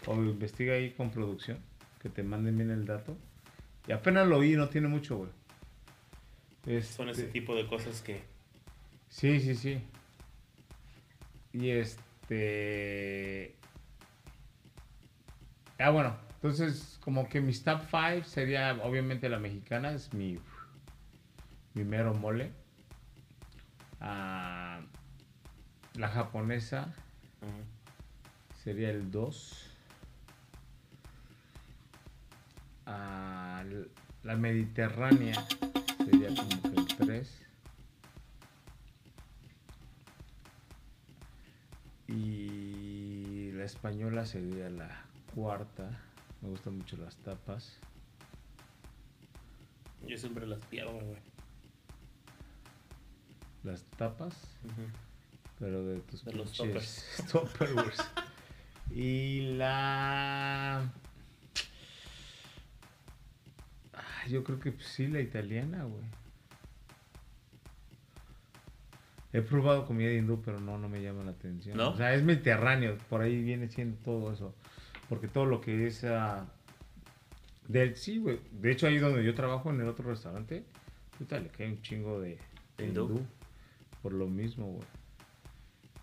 O investiga ahí con producción, que te manden bien el dato. Y apenas lo vi, no tiene mucho, güey. Son Este- ese tipo de cosas que. Sí, sí, sí. Y este. Ah, bueno. Entonces, como que mis top 5 sería, obviamente, la mexicana, es mi, mi mero mole. Ah, La japonesa Ujú. Sería el 2. Ah, l- la mediterránea sería como que el 3. Y la española sería la cuarta. Me gustan mucho las tapas. Yo siempre las pierdo, güey. Las tapas, pero de tus De los Tupperwares. [laughs] Y la. Ah, Yo creo que pues, sí, la italiana, güey. He probado comida hindú, pero no, no me llama la atención. ¿No? O sea, es mediterráneo, por ahí viene siendo todo eso. Porque todo lo que es. ah, del sí, güey. De hecho, ahí donde yo trabajo, en el otro restaurante, puta, le cae un chingo de, de ¿Hindú? hindú. Por lo mismo, güey.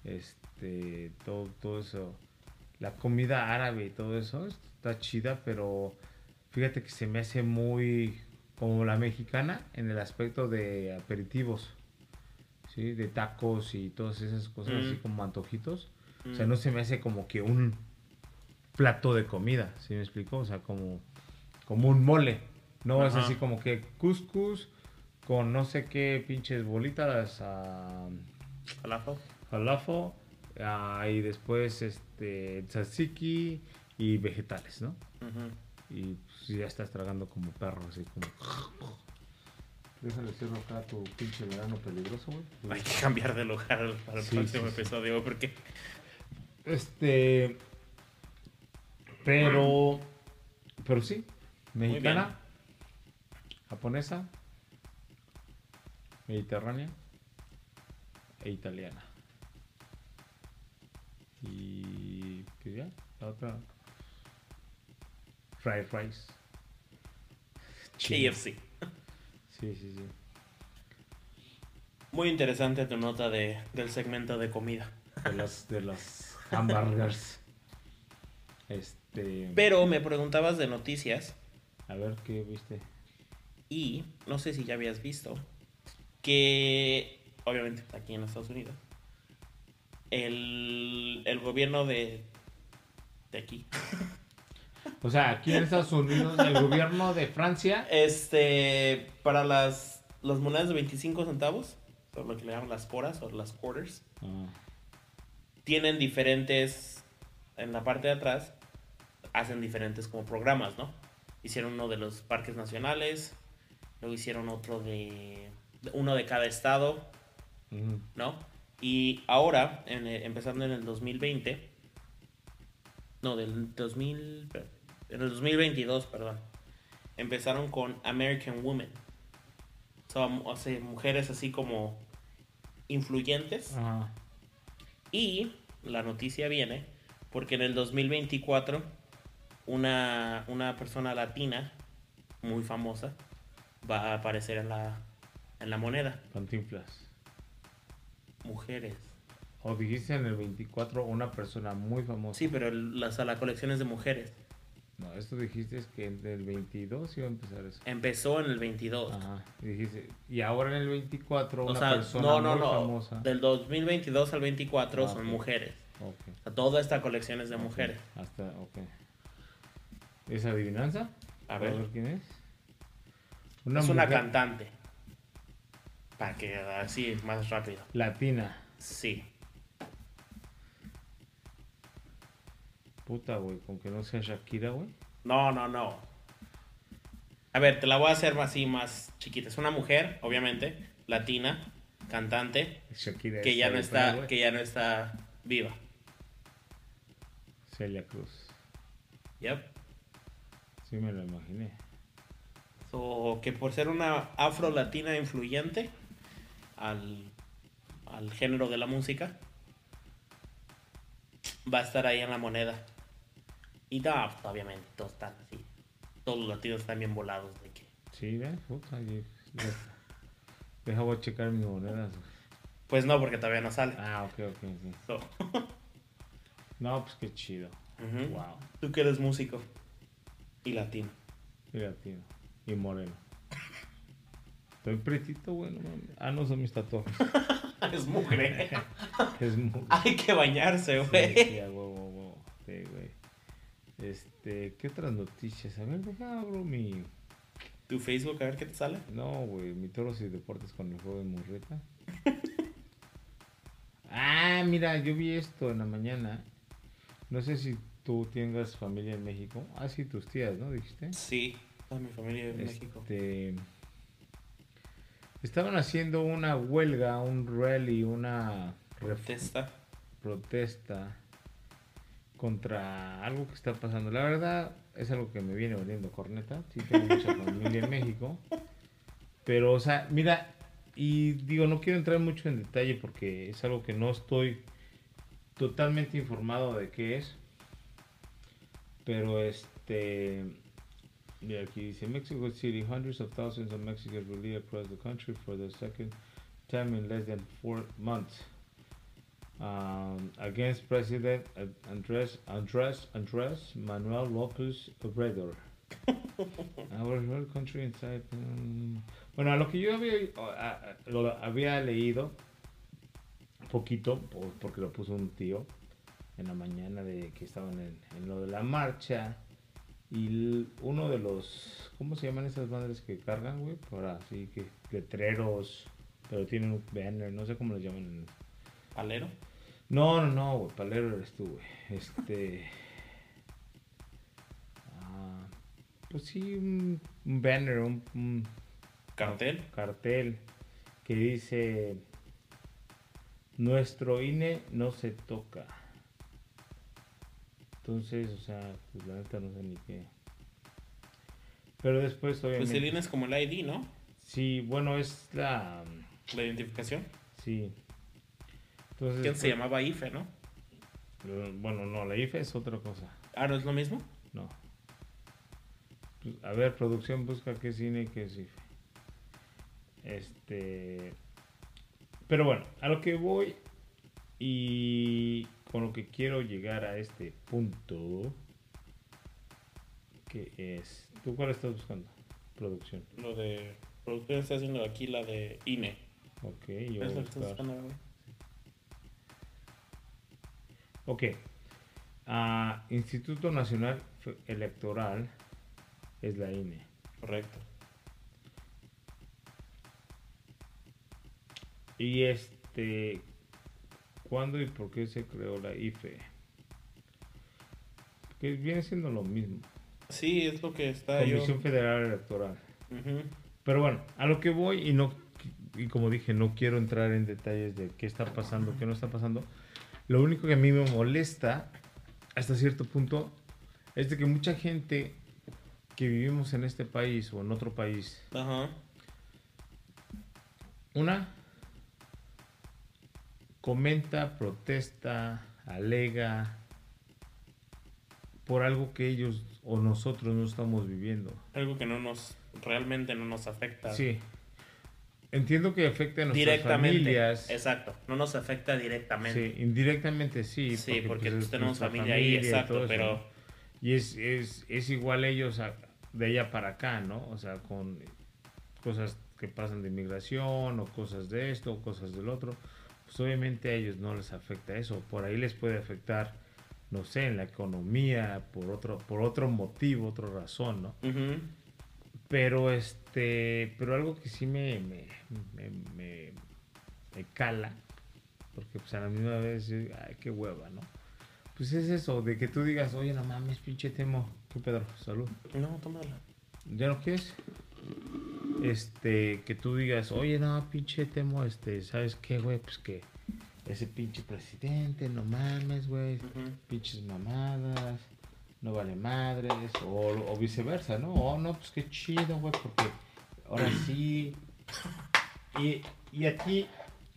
Este, todo, todo eso. La comida árabe y todo eso está chida, pero fíjate que se me hace muy como la mexicana en el aspecto de aperitivos. ¿Sí? De tacos y todas esas cosas Mm. así como antojitos. O sea, Mm. no se me hace como que un plato de comida, ¿sí me explico? O sea, como, como un mole. No es así como que couscous con no sé qué pinches bolitas Falafel. falafel ah, y después este tzatziki y vegetales, ¿no? Y pues, ya estás tragando como perro, así como... [laughs] Déjale cierro acá tu pinche verano peligroso, güey. Hay que cambiar de lugar para el Sí, próximo sí, sí. episodio porque Este. Pero. Pero sí. Mexicana. Japonesa. Mediterránea. E italiana. Y. ¿Qué ya? La otra. Fried rice. KFC. Sí, sí, sí. Muy interesante tu nota de, del segmento de comida. De los, de los hamburgers. Este. Pero me preguntabas de noticias A ver qué viste. y no sé si ya habías visto que, obviamente aquí en Estados Unidos, el, el gobierno de, de aquí, O sea, aquí en Estados Unidos, el gobierno de Francia. este, para las, las monedas de 25 centavos, son lo que le llaman las coras o las quarters, Ah, tienen diferentes, en la parte de atrás, hacen diferentes como programas, ¿no? Hicieron uno de los parques nacionales, luego hicieron otro de, uno de cada estado. ¿no? Y ahora, en el- empezando en el 2020, no, del 2000, per- en el 2022, perdón, empezaron con American Women. Son o sea, mujeres así como influyentes. Y la noticia viene porque en el 2024 una, una persona latina muy famosa va a aparecer en la, en la moneda. Cantinflas. Mujeres. O dijiste en el 24 una persona muy famosa. Sí, pero las, a la colección es de mujeres. No, esto dijiste es que en el 22 iba a empezar eso. Empezó en el 22. Ajá. Y dijiste, y ahora en el 24 o una sea, persona no, no, muy no. famosa. Del 2022 al 24 Ah, son ok. mujeres. Ok. O sea, toda esta colección es de ok. mujeres. Hasta, ok. ¿Es adivinanza? A ver. quién es. es una mujer cantante. Para que así, más rápido. Latina. Sí. Puta, güey, con que no sea Shakira, güey. No, no, no. A ver, te la voy a hacer así más chiquita. Es una mujer, obviamente, latina, cantante, Shakira que ya no está, que ya no está viva. Celia Cruz. Yep. Sí me lo imaginé. So, que por ser una afro-latina influyente al, al género de la música, va a estar ahí en la moneda. Y no, pues, obviamente, todos están así. Todos los latinos están bien volados de que. Sí, y- deja- Deja voy a checar mis monedas. Pues no, porque todavía no sale. Ah, ok, ok, ok. So, [laughs] No, pues qué chido. Wow. Tú que eres músico y latino. Y latino. Y moreno. Estoy pretito, güey. no mames. Ah, no son mis tatuajes. [laughs] es mugre. [laughs] Es muy... Hay que bañarse, güey. sí, güey. Este, ¿qué otras noticias? A ver, deja abro mi... Tu Facebook, a ver qué te sale. No, güey, mi toros y deportes con el juego de Murrieta. [laughs] ah, mira, yo vi esto en la mañana. No sé si tú tengas familia en México. Ah, sí, tus tías, ¿no? Dijiste. Sí, toda mi familia de México. Este, estaban haciendo una huelga, un rally, una Protesta. protesta contra algo que está pasando. La verdad es algo que me viene oliendo corneta. Sí, tengo mucha familia en México. Pero, o sea, mira, y digo, no quiero entrar mucho en detalle porque es algo que no estoy totalmente informado de qué es. Pero este. Mira, aquí dice Mexico City, hundreds of thousands of Mexicans will leave across the country for the second time in less than four months. Um, against President Andrés Andrés Andrés Manuel López Obrador. [laughs] Our whole country inside. um, bueno, a lo que yo había, a- a- lo había leído poquito, por- porque lo puso un tío en la mañana de que estaban en, en lo de la marcha y uno de los, ¿cómo se llaman esas madres que cargan, güey? Para así que letreros, pero tienen un banner, no sé cómo les llaman. ¿Palero? no, no, no, güey, palero eres tú, güey. Este. ah, pues sí, un, un banner, un, un ¿Cartel? cartel que dice: Nuestro INE no se toca. Entonces, o sea, pues la neta no sé ni qué. Pero después, Pues obviamente. el INE es como el ID, ¿no? Sí, bueno, es la. La identificación. Sí. Entonces, ¿Quién se pues, llamaba IFE, no? Bueno, no, la IFE es otra cosa. Ah, ¿no es lo mismo? No. Pues, a ver, producción busca qué cine y qué es IFE. Este. Pero bueno, a lo que voy y con lo que quiero llegar a este punto. Que es. ¿Tú cuál estás buscando? Producción. Lo de... Producción está haciendo aquí la de INE. Ok, yo ¿Es voy lo que estás buscando? Ok. Ah, Instituto Nacional Electoral es la INE. Correcto. Y este, ¿cuándo y por qué se creó la IFE? Que viene siendo lo mismo. Sí, es lo que está yo... Comisión Federal Electoral. Pero bueno, a lo que voy y no y como dije, no quiero entrar en detalles de qué está pasando, qué no está pasando. Lo único que a mí me molesta hasta cierto punto es de que mucha gente que vivimos en este país o en otro país, Ajá. una comenta, protesta, alega por algo que ellos o nosotros no estamos viviendo. Algo que no nos... Realmente no nos afecta. Sí. Entiendo que afecta a nuestras directamente. familias. Exacto. No nos afecta directamente. Sí, indirectamente sí. Sí, porque, pues, pues, es tenemos familia ahí, exacto, pero... Y es, es, es igual ellos a- de allá para acá, ¿no? O sea, con cosas que pasan de inmigración o cosas de esto o cosas del otro. Pues obviamente a ellos no les afecta eso. Por ahí les puede afectar, no sé, en la economía, por otro, por otro motivo, otra razón, ¿no? Pero este, pero algo que sí me, me, me, me- me cala, porque pues a la misma vez, ay, qué hueva, ¿no? Pues es eso, de que tú digas, oye, no mames, pinche Temo, ¿qué pedo? Salud. No, tómala. ¿Ya no quieres? Este, que tú digas, oye, no, pinche Temo, este, ¿sabes qué, güey? Pues que ese pinche presidente, no mames, güey, pinches mamadas, no vale madres, o, o viceversa, ¿no? Oh, no, pues qué chido, güey, porque ahora sí. Y, y a ti,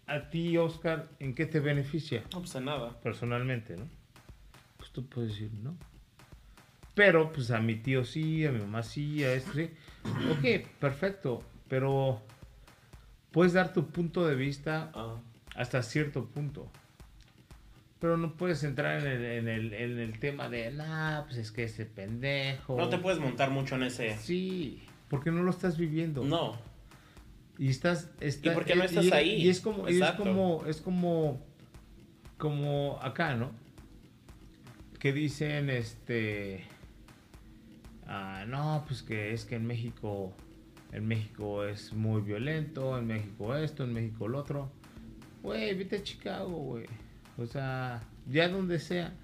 a ti, Oscar, ¿en qué te beneficia? No pasa nada. Personalmente, ¿no? Pues tú puedes decir, ¿no? Pero, pues a mi tío sí, a mi mamá sí, a esto sí. Ok, perfecto, pero puedes dar tu punto de vista Ah. hasta cierto punto. Pero no puedes entrar en el, en el, en el tema de, nah, pues es que ese pendejo. No te puedes montar mucho en ese... Sí, porque no lo estás viviendo. No. Y estás, está- ¿Y por qué no estás y- ahí? Y es como, y es como, es como, como acá, ¿no? Que dicen, este, ah, no, pues que es que en México, en México es muy violento, en México esto, en México lo otro. Güey, vete a Chicago, güey. O sea, ya donde sea,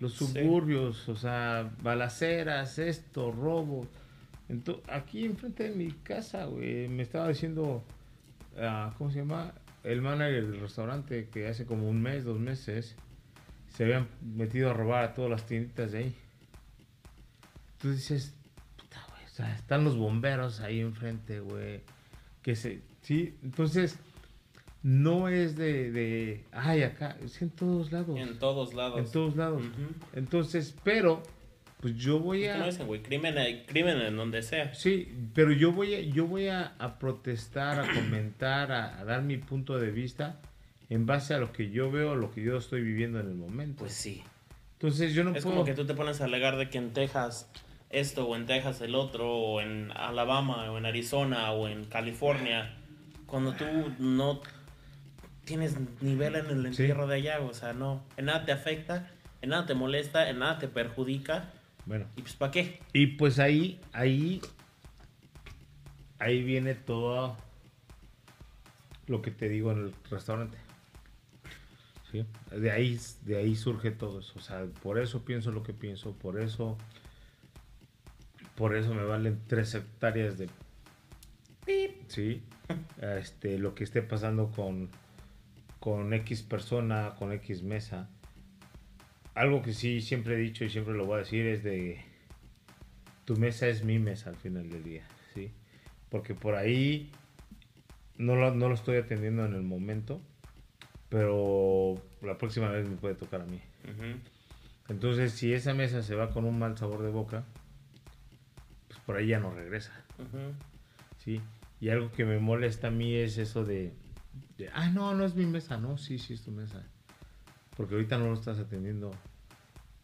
los Sí. suburbios, o sea, balaceras, esto, robo. Ento- aquí enfrente de mi casa, güey, me estaba diciendo, ah, ¿cómo se llama? El manager del restaurante que hace como un mes, dos meses, se habían metido a robar a todas las tienditas de ahí. Tú dices, puta, güey, o sea, están los bomberos ahí enfrente, güey. Que se, sí, entonces, no es de, de, ay, acá, es en todos lados. En todos lados. En todos lados. Entonces, pero, pues yo voy ¿Cómo a... dicen, güey? Crimen, hay- crimen en donde sea. Sí, pero yo voy a, yo voy a, a protestar, a comentar, a, a dar mi punto de vista en base a lo que yo veo, lo que yo estoy viviendo en el momento. Pues sí. Entonces yo no Es puedo... como que tú te pones a alegar de que en Texas esto, o en Texas el otro, o en Alabama, o en Arizona, o en California, cuando tú no tienes nivel en el Sí. entierro de allá, o sea, no, en nada te afecta, en nada te molesta, en nada te perjudica, Bueno, y pues ¿para qué? y pues ahí, ahí, ahí viene todo lo que te digo en el restaurante. ¿Sí? De ahí, de ahí surge todo eso. O sea, por eso pienso lo que pienso, por eso, por eso me valen tres hectáreas de sí, este, lo que esté pasando con, con X persona, con X mesa. Algo que sí siempre he dicho y siempre lo voy a decir es de tu mesa es mi mesa al final del día, ¿sí? Porque por ahí no lo, no lo estoy atendiendo en el momento, pero la próxima vez me puede tocar a mí. Entonces, si esa mesa se va con un mal sabor de boca, por ahí ya no regresa. ¿sí? Y algo que me molesta a mí es eso de, de, ah, no, no es mi mesa, no, sí, sí es tu mesa. Porque ahorita no lo estás atendiendo.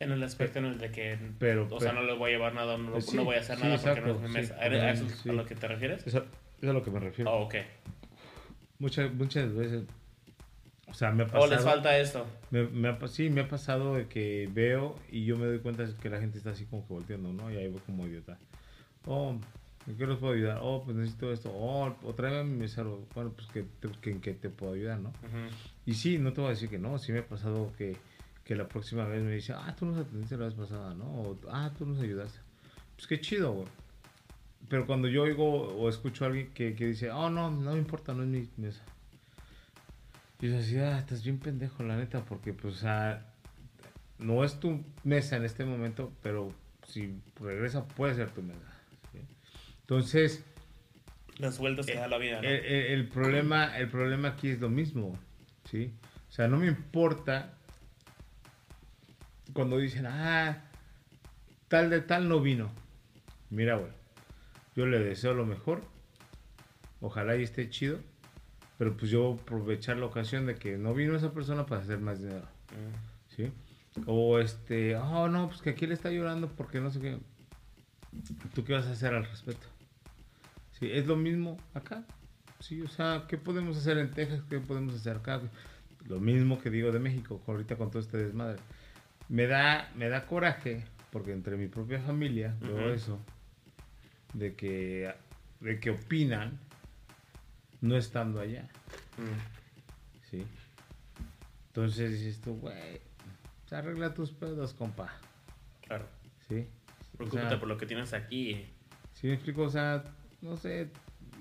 En el aspecto en el de que, Pero- o sea, pero- no les voy a llevar nada, no, Pues sí, no voy a hacer sí, nada porque no es mi mesa. ¿A eso a lo que te refieres? Eso, eso es a lo que me refiero. Oh, ok. Muchas, muchas veces, o sea, me ha O pasado. les falta esto. me- me ha sí, me ha pasado de que veo y yo me doy cuenta de que la gente está así como que volteando, ¿no? Y ahí voy como idiota. Oh, ¿en qué los puedo ayudar? Oh, pues necesito esto. Oh, o tráeme a mi mesero. Bueno, pues que, que, en qué te puedo ayudar, ¿no? Y sí, no te voy a decir que no, sí me ha pasado que, que la próxima vez me dice, ah, tú nos atendiste la vez pasada, ¿no? O, ah, tú nos ayudaste. Pues qué chido, güey. Pero cuando yo oigo o escucho a alguien que, que dice, oh, no, no me importa, no es mi mesa. Y yo así, ah, estás bien pendejo, la neta, porque, pues, o sea, no es tu mesa en este momento, pero si regresa puede ser tu mesa. Entonces, Las vueltas que da la vida, ¿no? el, el- el problema, el problema aquí es lo mismo, ¿sí? O sea, no me importa cuando dicen, ah, tal de tal no vino. Mira, güey, yo le deseo lo mejor, ojalá y esté chido, pero pues yo aprovechar la ocasión de que no vino esa persona para hacer más dinero, Mm. ¿sí? O este, oh, no, pues que aquí le está llorando porque no sé qué. ¿Tú qué vas a hacer al respecto? Sí, es lo mismo acá. Sí, o sea, ¿qué podemos hacer en Texas? ¿Qué podemos hacer acá? Lo mismo que digo de México, ahorita con todo este desmadre. Me da, me da coraje, porque entre mi propia familia veo eso, de que, de que opinan no estando allá. Mm. ¿sí? Entonces dices tú, güey, arregla tus pedos, compa, Claro. ¿sí? O Preocúpate sea, por lo que tienes aquí. ¿sí me explico? O sea, no sé,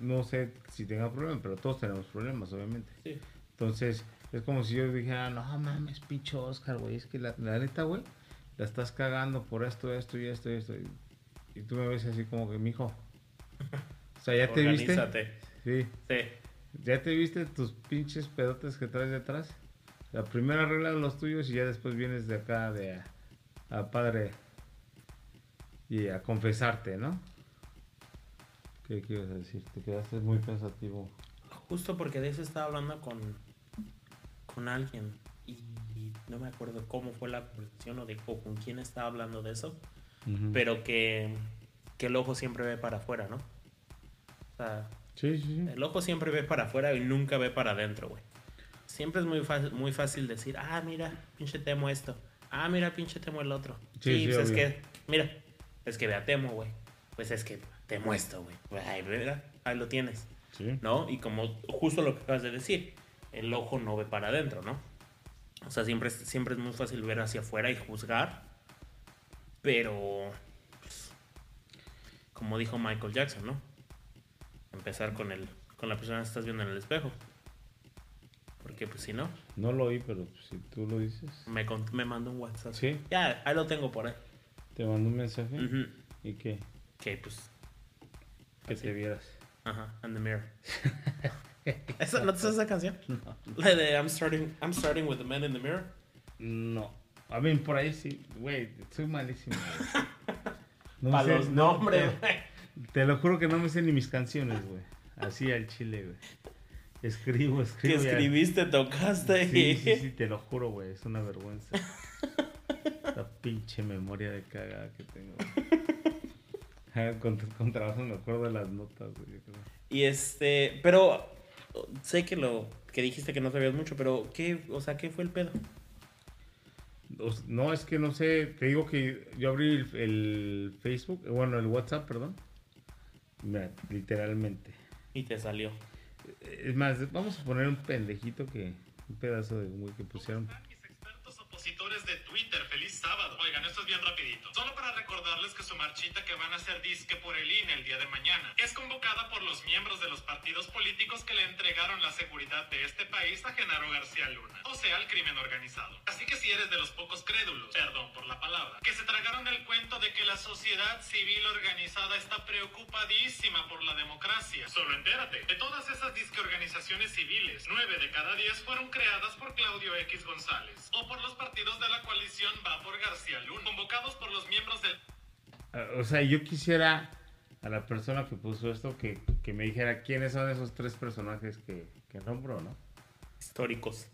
no sé si tenga problemas, pero todos tenemos problemas, obviamente. Sí. Entonces, es como si yo dijera, no mames, pinche Oscar, güey, es que la, la neta, güey, la estás cagando por esto, esto y esto y esto. Y, y tú me ves así como que, mijo, o sea, ¿ya te viste? Organízate. Sí. Sí. ¿Ya te viste tus pinches pedotes que traes detrás? La primera arregla los tuyos y ya después vienes de acá de a, a padre y a confesarte, ¿no? ¿Qué, qué ibas a decir? Te quedaste muy pensativo. Justo porque de eso estaba hablando con, con alguien y no me acuerdo cómo fue la conversación o, de, o con quién estaba hablando de eso, pero que, que el ojo siempre ve para afuera, ¿no? O sea, Sí, sí, sí. El ojo siempre ve para afuera y nunca ve para adentro, güey. Siempre es muy fácil, muy fácil decir, ah, mira, pinche Temo esto. Ah, mira, pinche Temo el otro. Sí, Sí, sí, pues es que, mira, es que ve a Temo, güey. Pues es que Temo esto, güey. Pues, Ay, mira, ahí lo tienes. Sí. ¿no? Y como justo lo que acabas de decir, el ojo no ve para adentro, ¿no? O sea, siempre, es- siempre es muy fácil ver hacia afuera y juzgar, pero, pues, como dijo Michael Jackson, ¿no? Empezar con, el, con la persona que estás viendo en el espejo. Porque, pues, si no, No lo oí, pero si tú lo dices. me, me mandó un WhatsApp. Sí. Ya, ahí lo tengo por ahí. Te mandó un mensaje. ¿Y qué? Que, pues, Que Así. te vieras. Ajá, and the mirror. [laughs] ¿Esa, ¿No te sabes esa canción? La de I'm starting, I'm starting with the man in the mirror. No. A mí por ahí sí. Güey, soy malísimo. [laughs] No Para los no, nombres, te- güey. Te lo juro que no me sé ni mis canciones, güey. Así al chile, güey. Escribo, Que escribo. ya. escribiste, tocaste Sí, y... sí, sí, te lo juro, güey. Es una vergüenza. [laughs] Esta pinche memoria de cagada que tengo. Ah, Con, con trabajo me acuerdo de las notas, güey. Y este, pero sé que lo que dijiste que no sabías mucho, pero ¿qué, o sea, qué fue el pedo? No, es que no sé. Te digo que yo abrí el, el Facebook, bueno, el WhatsApp, perdón. Mira, literalmente. Y te salió. Es más, vamos a poner un pendejito que. Un pedazo de güey que pusieron. Mis expertos opositores de esto es bien rapidito. Solo para recordarles que su marchita que van a hacer disque por el INE el día de mañana es convocada por los miembros de los partidos políticos que le entregaron la seguridad de este país a Genaro García Luna, o sea, al crimen organizado. Así que si eres de los pocos crédulos, perdón por la palabra, que se tragaron el cuento de que la sociedad civil organizada está preocupadísima por la democracia, solo entérate, de todas esas disque organizaciones civiles, nueve de cada diez fueron creadas por Claudio X González, o por los partidos de la coalición Va por García Luna, convocados por los miembros del Ah, O sea, yo quisiera a la persona que puso esto que, que me dijera quiénes son esos tres personajes que, que nombro, ¿no? Históricos.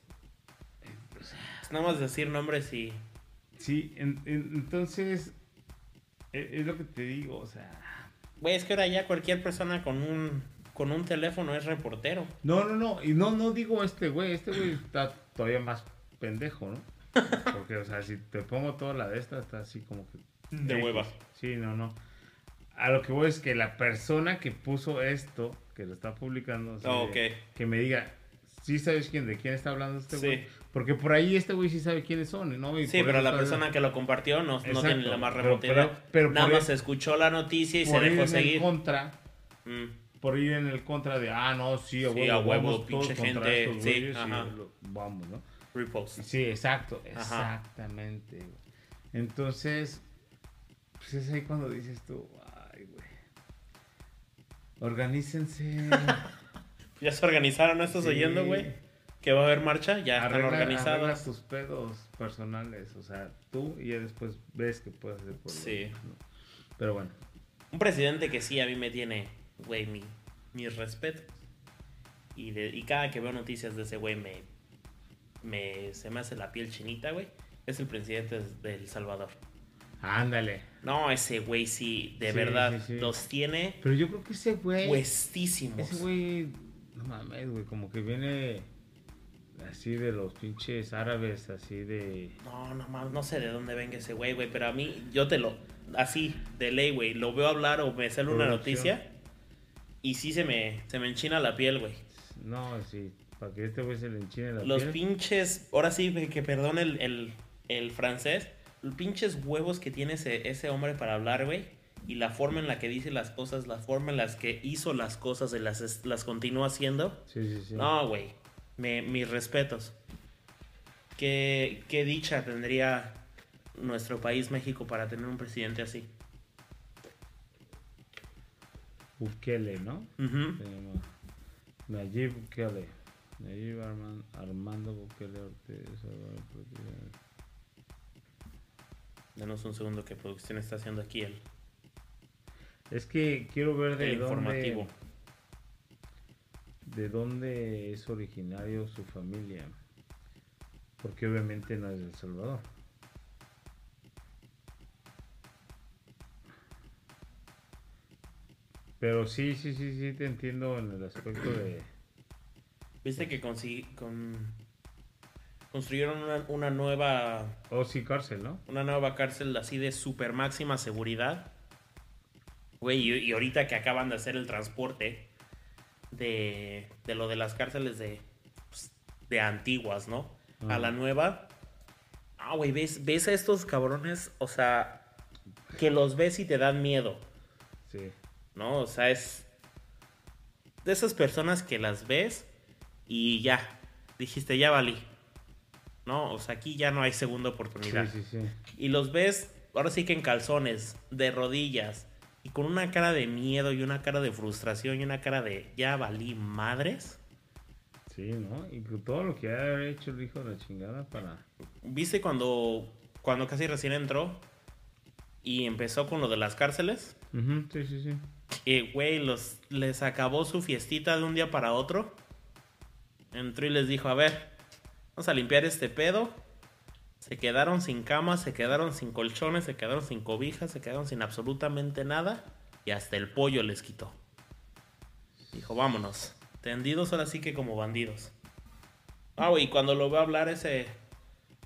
Es nada más decir nombres y... Sí, en- en- entonces. e- Es, lo que te digo, o sea. Güey, es que ahora ya cualquier persona con un, con un teléfono es reportero. No, no, no. Y no, no digo este güey. Este güey está todavía más pendejo, ¿no? Porque, o sea, si te pongo toda la de esta, está así como que. De X. hueva. Sí, no, no. A lo que voy es que la persona que puso esto, que lo está publicando, o sea, Oh, ok. que me diga, ¿sí sabes quién, de quién está hablando este Sí. güey? Porque por ahí este güey sí sabe quiénes son, ¿no? Y Sí, pero la persona que lo compartió no, no tiene la más pero- remota pero- idea. pero Nada más el- escuchó la noticia y se dejó en seguir. contra, Mm. por ir en el contra de, ah, no, sí, a Sí, huevo, a huevo, pinche gente, estos sí, güeyes y ajá. lo- vamos, ¿no? Repost. Sí, exacto, Ajá. exactamente. güey. Entonces, pues es ahí cuando dices tú, ay, güey. Organícense. [laughs] ¿Ya se organizaron? ¿No estás Sí. oyendo, güey? Que va a haber marcha, ya están arregla, arregla organizados. tus pedos personales, o sea, tú y ya después ves que puedes hacer por Sí. ¿no? Pero bueno, Un presidente que sí a mí me tiene, güey, mi, mis respetos. Y, de, y cada que veo noticias de ese güey me, me, se me hace la piel chinita, güey. Es el presidente de El Salvador. ándale. No, ese güey sí, de Sí, verdad, sí, sí. los tiene Pero yo creo que ese güey... puestísimos. Ese güey, no mames, güey, como que viene así de los pinches árabes, así de... No, no mames, no sé de dónde venga ese güey, güey, pero a mí, yo te lo, así, de ley, güey, lo veo hablar o me sale una noticia y sí se me, se me enchina la piel, güey. No, sí, para que este güey se le enchine la Los piel. pinches, ahora sí, que perdone el, el, el francés, los pinches huevos que tiene ese, ese hombre para hablar, güey, y la forma en la que dice las cosas, la forma en las que hizo las cosas y las, las continúa haciendo. Sí, sí, sí. No, güey. Mis respetos. ¿Qué, qué dicha tendría nuestro país, México, para tener un presidente así. Bukele, ¿no? Se llama Nayib Bukele. Nayib Arman- Armando Bukele Ortiz. Denos un segundo que producción está haciendo aquí el, Es que quiero ver de el dónde, informativo. de dónde es originario su familia. Porque obviamente no es de El Salvador. Pero sí, sí, sí, sí, te entiendo en el aspecto de... Viste que consi- con... construyeron una, una nueva Oh, sí, cárcel, ¿no? una nueva cárcel así de super máxima seguridad. Güey, y, y ahorita que acaban de hacer el transporte de, de lo de las cárceles de, pues, de antiguas, ¿no? A la nueva. Ah, güey, ¿ves, ves a estos cabrones, o sea, que los ves y te dan miedo, Sí. ¿no? O sea, es de esas personas que las ves y ya, dijiste, ya valí. No, o sea, aquí ya no hay segunda oportunidad. Sí, sí, sí. Y los ves, ahora sí que en calzones, de rodillas, y con una cara de miedo y una cara de frustración y una cara de ya valí madres. Sí, ¿no? Y con todo lo que ha hecho el hijo de la chingada para... ¿Viste cuando, cuando casi recién entró y empezó con lo de las cárceles? Sí, sí, sí. Que, güey, los, les acabó su fiestita de un día para otro. Entró y les dijo, a ver, vamos a limpiar este pedo. Se quedaron sin camas, se quedaron sin colchones, se quedaron sin cobijas, se quedaron sin absolutamente nada. Y hasta el pollo les quitó. Dijo, vámonos. Tendidos ahora sí que como bandidos. Ah, güey, cuando lo veo hablar ese,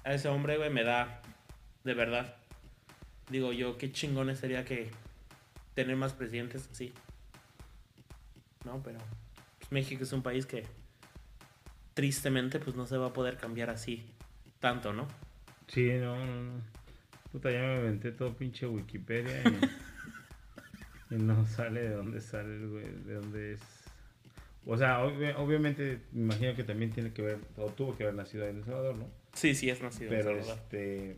a ese hombre, güey, me da, de verdad. Digo yo, qué chingones sería que tener más presidentes así. No, pero pues, México es un país que tristemente pues no se va a poder cambiar así tanto, ¿no? Sí, no, no, no. Puta, ya me inventé todo pinche Wikipedia y, [laughs] y no sale de dónde sale el güey, de dónde es. O sea, obvi- obviamente, me imagino que también tiene que ver, o tuvo que haber nacido en El Salvador, ¿no? Sí, sí, es nacido en Pero Salvador. este.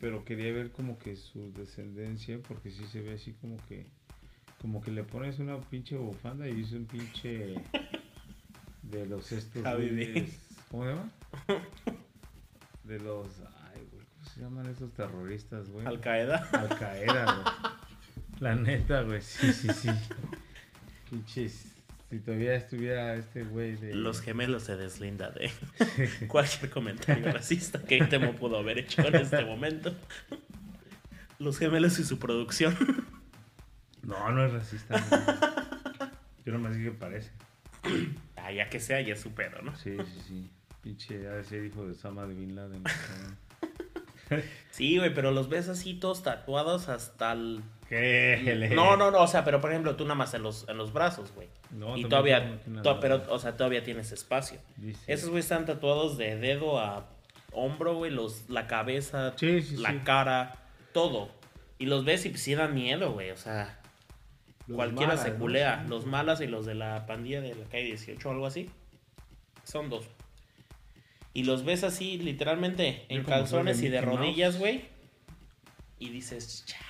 Pero quería ver como que su descendencia, porque sí se ve así como que. Como que le pones una pinche bufanda y dice un pinche. De los estos. Güeyes-. ¿Cómo se llama? [laughs] De los. Ay, güey, ¿cómo se llaman esos terroristas, güey? Al Qaeda. Al Qaeda, güey. La neta, güey, sí, sí, sí. Pinches. Si todavía estuviera este güey de. Los gemelos se deslinda de [laughs] cualquier comentario racista que Temo pudo haber hecho en este momento. Los gemelos y su producción. No, no es racista. no. Yo nomás dije que parece. Ya que sea, ya es su pedo, ¿no? Sí, sí, sí. Pinche, ha de ser hijo de Osama de Bin Laden. [laughs] Sí, güey, pero los ves así todos tatuados hasta el... ¿Qué? No, no, no, o sea, pero por ejemplo, tú nada más en los, en los brazos, güey. No, y todavía, to- pero, o sea, todavía tienes espacio. Dice- Esos güey están tatuados de dedo a hombro, güey, los, la cabeza, Sí, sí, la sí. cara, todo. Y los ves y pues, sí dan miedo, güey, o sea, Los cualquiera malas, se culea. Los malas y los de la pandilla de la calle 18 o algo así. Son dos. Y los ves así, literalmente, en calzones de y de rodillas, güey. Y dices, chale.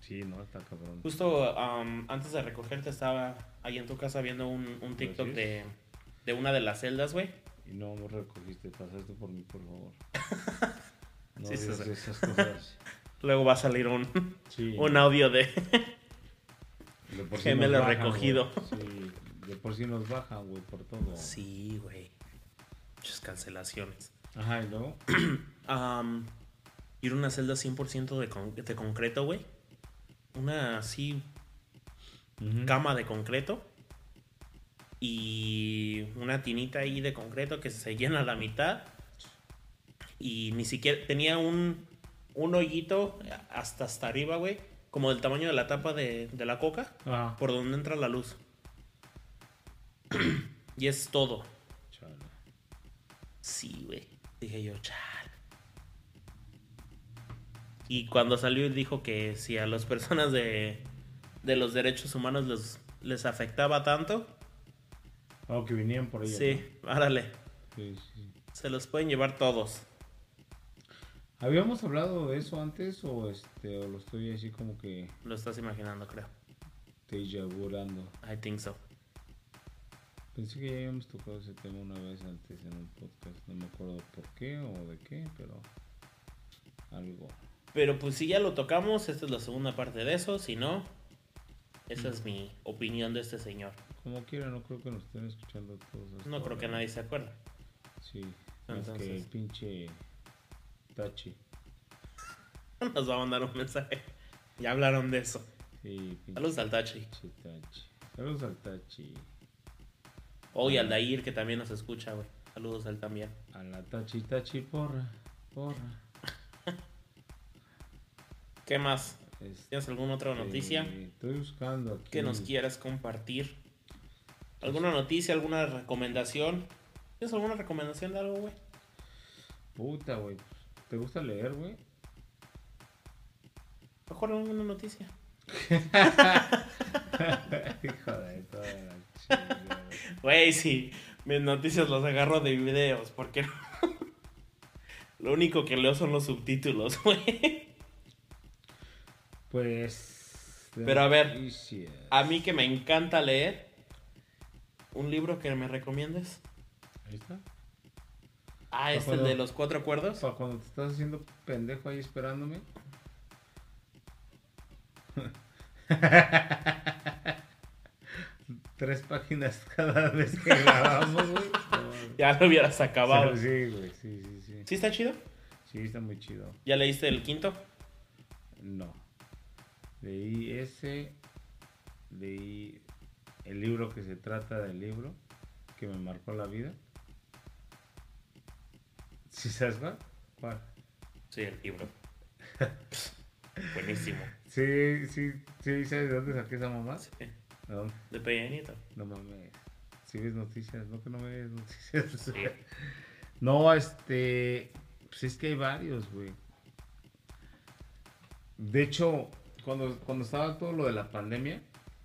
Sí, no, está cabrón. Justo um, antes de recogerte estaba ahí en tu casa viendo un, un TikTok de, de una de las celdas, güey. Y no me recogiste, pasaste por mí, por favor. [laughs] No Sí, esas cosas. [laughs] Luego va a salir un, Sí. un audio de... De por gemelo nos bajan, recogido. Sí, de por sí nos bajan, güey, por todo. Sí, güey. Muchas cancelaciones. Ajá, y luego. [clears throat] Um, ir a una celda 100% de, con- de concreto, güey. Una así cama de concreto. Y una tinita ahí de concreto que se llena a la mitad. Y ni siquiera tenía un, un hoyito hasta hasta arriba, güey. Como del tamaño de la tapa de, de la coca. Ajá. Por donde entra la luz. [clears throat] y es todo. Chale. Sí, güey. Dije yo, chal. Y cuando salió y dijo que si a las personas de, de los derechos humanos les, les afectaba tanto, Oh, que venían por ahí. sí, árale, Sí, sí. se los pueden llevar todos. ¿Habíamos hablado de eso antes o este o lo estoy así como que Lo estás imaginando, creo. déjà vuando? I think so. Pensé que ya habíamos tocado ese tema una vez antes en un podcast, no me acuerdo por qué o de qué, pero algo. Pero pues si ya lo tocamos, esta es la segunda parte de eso. Si no, esa es mi opinión de este señor. Como quiera, no creo que nos estén escuchando todos. No creo que nadie se acuerde. Sí, que Entonces- el pinche Tachi. Nos va a mandar un mensaje. Ya hablaron de eso. Sí, Saludos al Tachi. Tachi. Saludos al Tachi. Oh, y al Dair, que también nos escucha, güey. Saludos a él también. A la Tachi Tachi, porra. Porra. [laughs] ¿Qué más? Este, ¿Tienes alguna otra noticia Estoy buscando aquí. que nos quieras compartir? ¿Alguna noticia, alguna recomendación? ¿Tienes alguna recomendación de algo, güey? Puta, güey. ¿Te gusta leer, güey? Mejor alguna noticia. [laughs] Hijo de toda la chingada. Güey, sí. Mis noticias las agarro de videos, porque no? [laughs] Lo único que leo son los subtítulos, [laughs] güey. Pues. Pero a ver, noticias. A mí que me encanta leer. ¿Un libro que me recomiendes? Ahí está. Ah, es el Acuerdo. de los cuatro acuerdos. Para cuando te estás haciendo pendejo ahí esperándome. [laughs] Tres páginas cada vez que grabamos, güey. [laughs] Ya lo hubieras acabado. Sí, güey, sí, sí, sí. ¿Sí está chido? Sí, está muy chido. ¿Ya leíste el quinto? No. Leí ese. Leí el libro que se trata del libro que me marcó la vida. ¿Sí sabes cuál? ¿Cuál? Sí, el libro. [laughs] Buenísimo. Sí, sí, sí, ¿sabes de dónde saqué esa mamá? Sí, ¿De dónde? de Peña Nieto. No mames. Si ves noticias, no que no me ves noticias. [laughs] Sí. No, este. Pues es que hay varios, güey. De hecho, cuando, cuando estaba todo lo de la pandemia,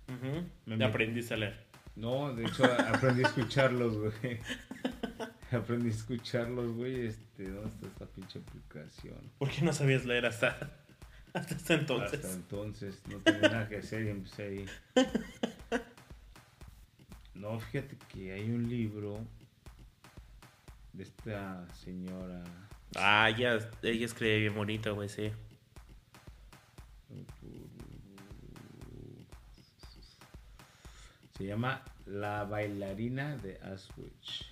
Ujú. Me Ya met- aprendiste a leer. no, de hecho aprendí a escucharlos, güey. [laughs] [laughs] Aprendí a escucharlos, güey. Este, ¿dónde está esta pinche aplicación? ¿Por qué no sabías leer hasta, hasta entonces? Hasta entonces no tenía nada que hacer y empecé ahí. [laughs] No, fíjate que hay un libro de esta señora. Ah, ya, ella escribe bien bonito, güey, sí. Se llama La bailarina de Auschwitz,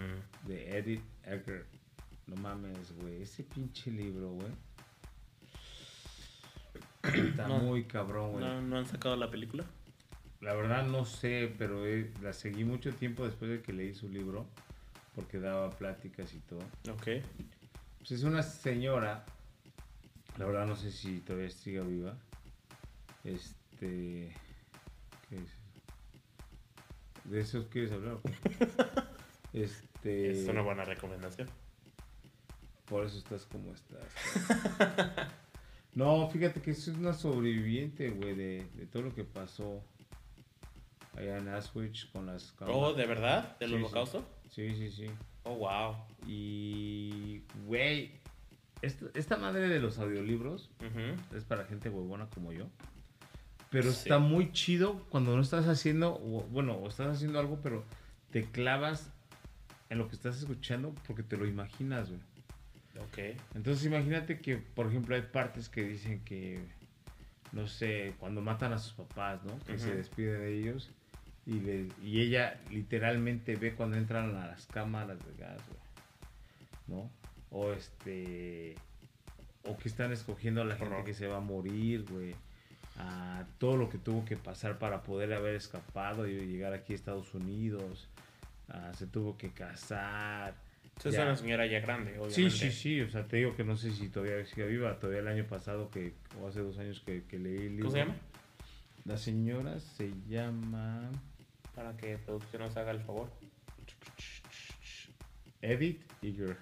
Mm. de Edith Eger. No mames, güey. Ese pinche libro, güey. Está No. muy cabrón, güey. ¿No, ¿No han sacado la película? La verdad no sé, pero eh, la seguí mucho tiempo después de que leí su libro, porque daba pláticas y todo. Ok. Pues es una señora, la verdad no sé si todavía siga viva. Este, ¿qué es? ¿De esos quieres hablar? qué? [laughs] Este, Es una buena recomendación. por eso estás como estás. [laughs] No, fíjate que es una sobreviviente, güey, de, de todo lo que pasó allá en Auschwitz con las Oh, ¿de verdad? ¿Del Sí, holocausto? Sí, sí, sí. Oh, wow. Y, güey, esta, esta madre de los audiolibros es para gente huevona como yo. Pero Sí. está muy chido cuando no estás haciendo, bueno, o estás haciendo algo, pero te clavas en lo que estás escuchando porque te lo imaginas, güey. Ok. Entonces imagínate que, por ejemplo, hay partes que dicen que, no sé, cuando matan a sus papás, ¿no? Que se despide de ellos y, le- y ella literalmente ve cuando entran a las cámaras de gas, güey. ¿No? O este... O que están escogiendo a la gente Horror. que se va a morir, güey. A todo lo que tuvo que pasar para poder haber escapado y llegar aquí a Estados Unidos. Ah, se tuvo que casar. Esa es una señora ya grande, Sí, obviamente. sí, sí, o sea, te digo que no sé si todavía sigue viva, todavía el año pasado que, o hace dos años que, que leí el libro. ¿Cómo se llama? La señora se llama Para que producción nos haga el favor. Edith Eager.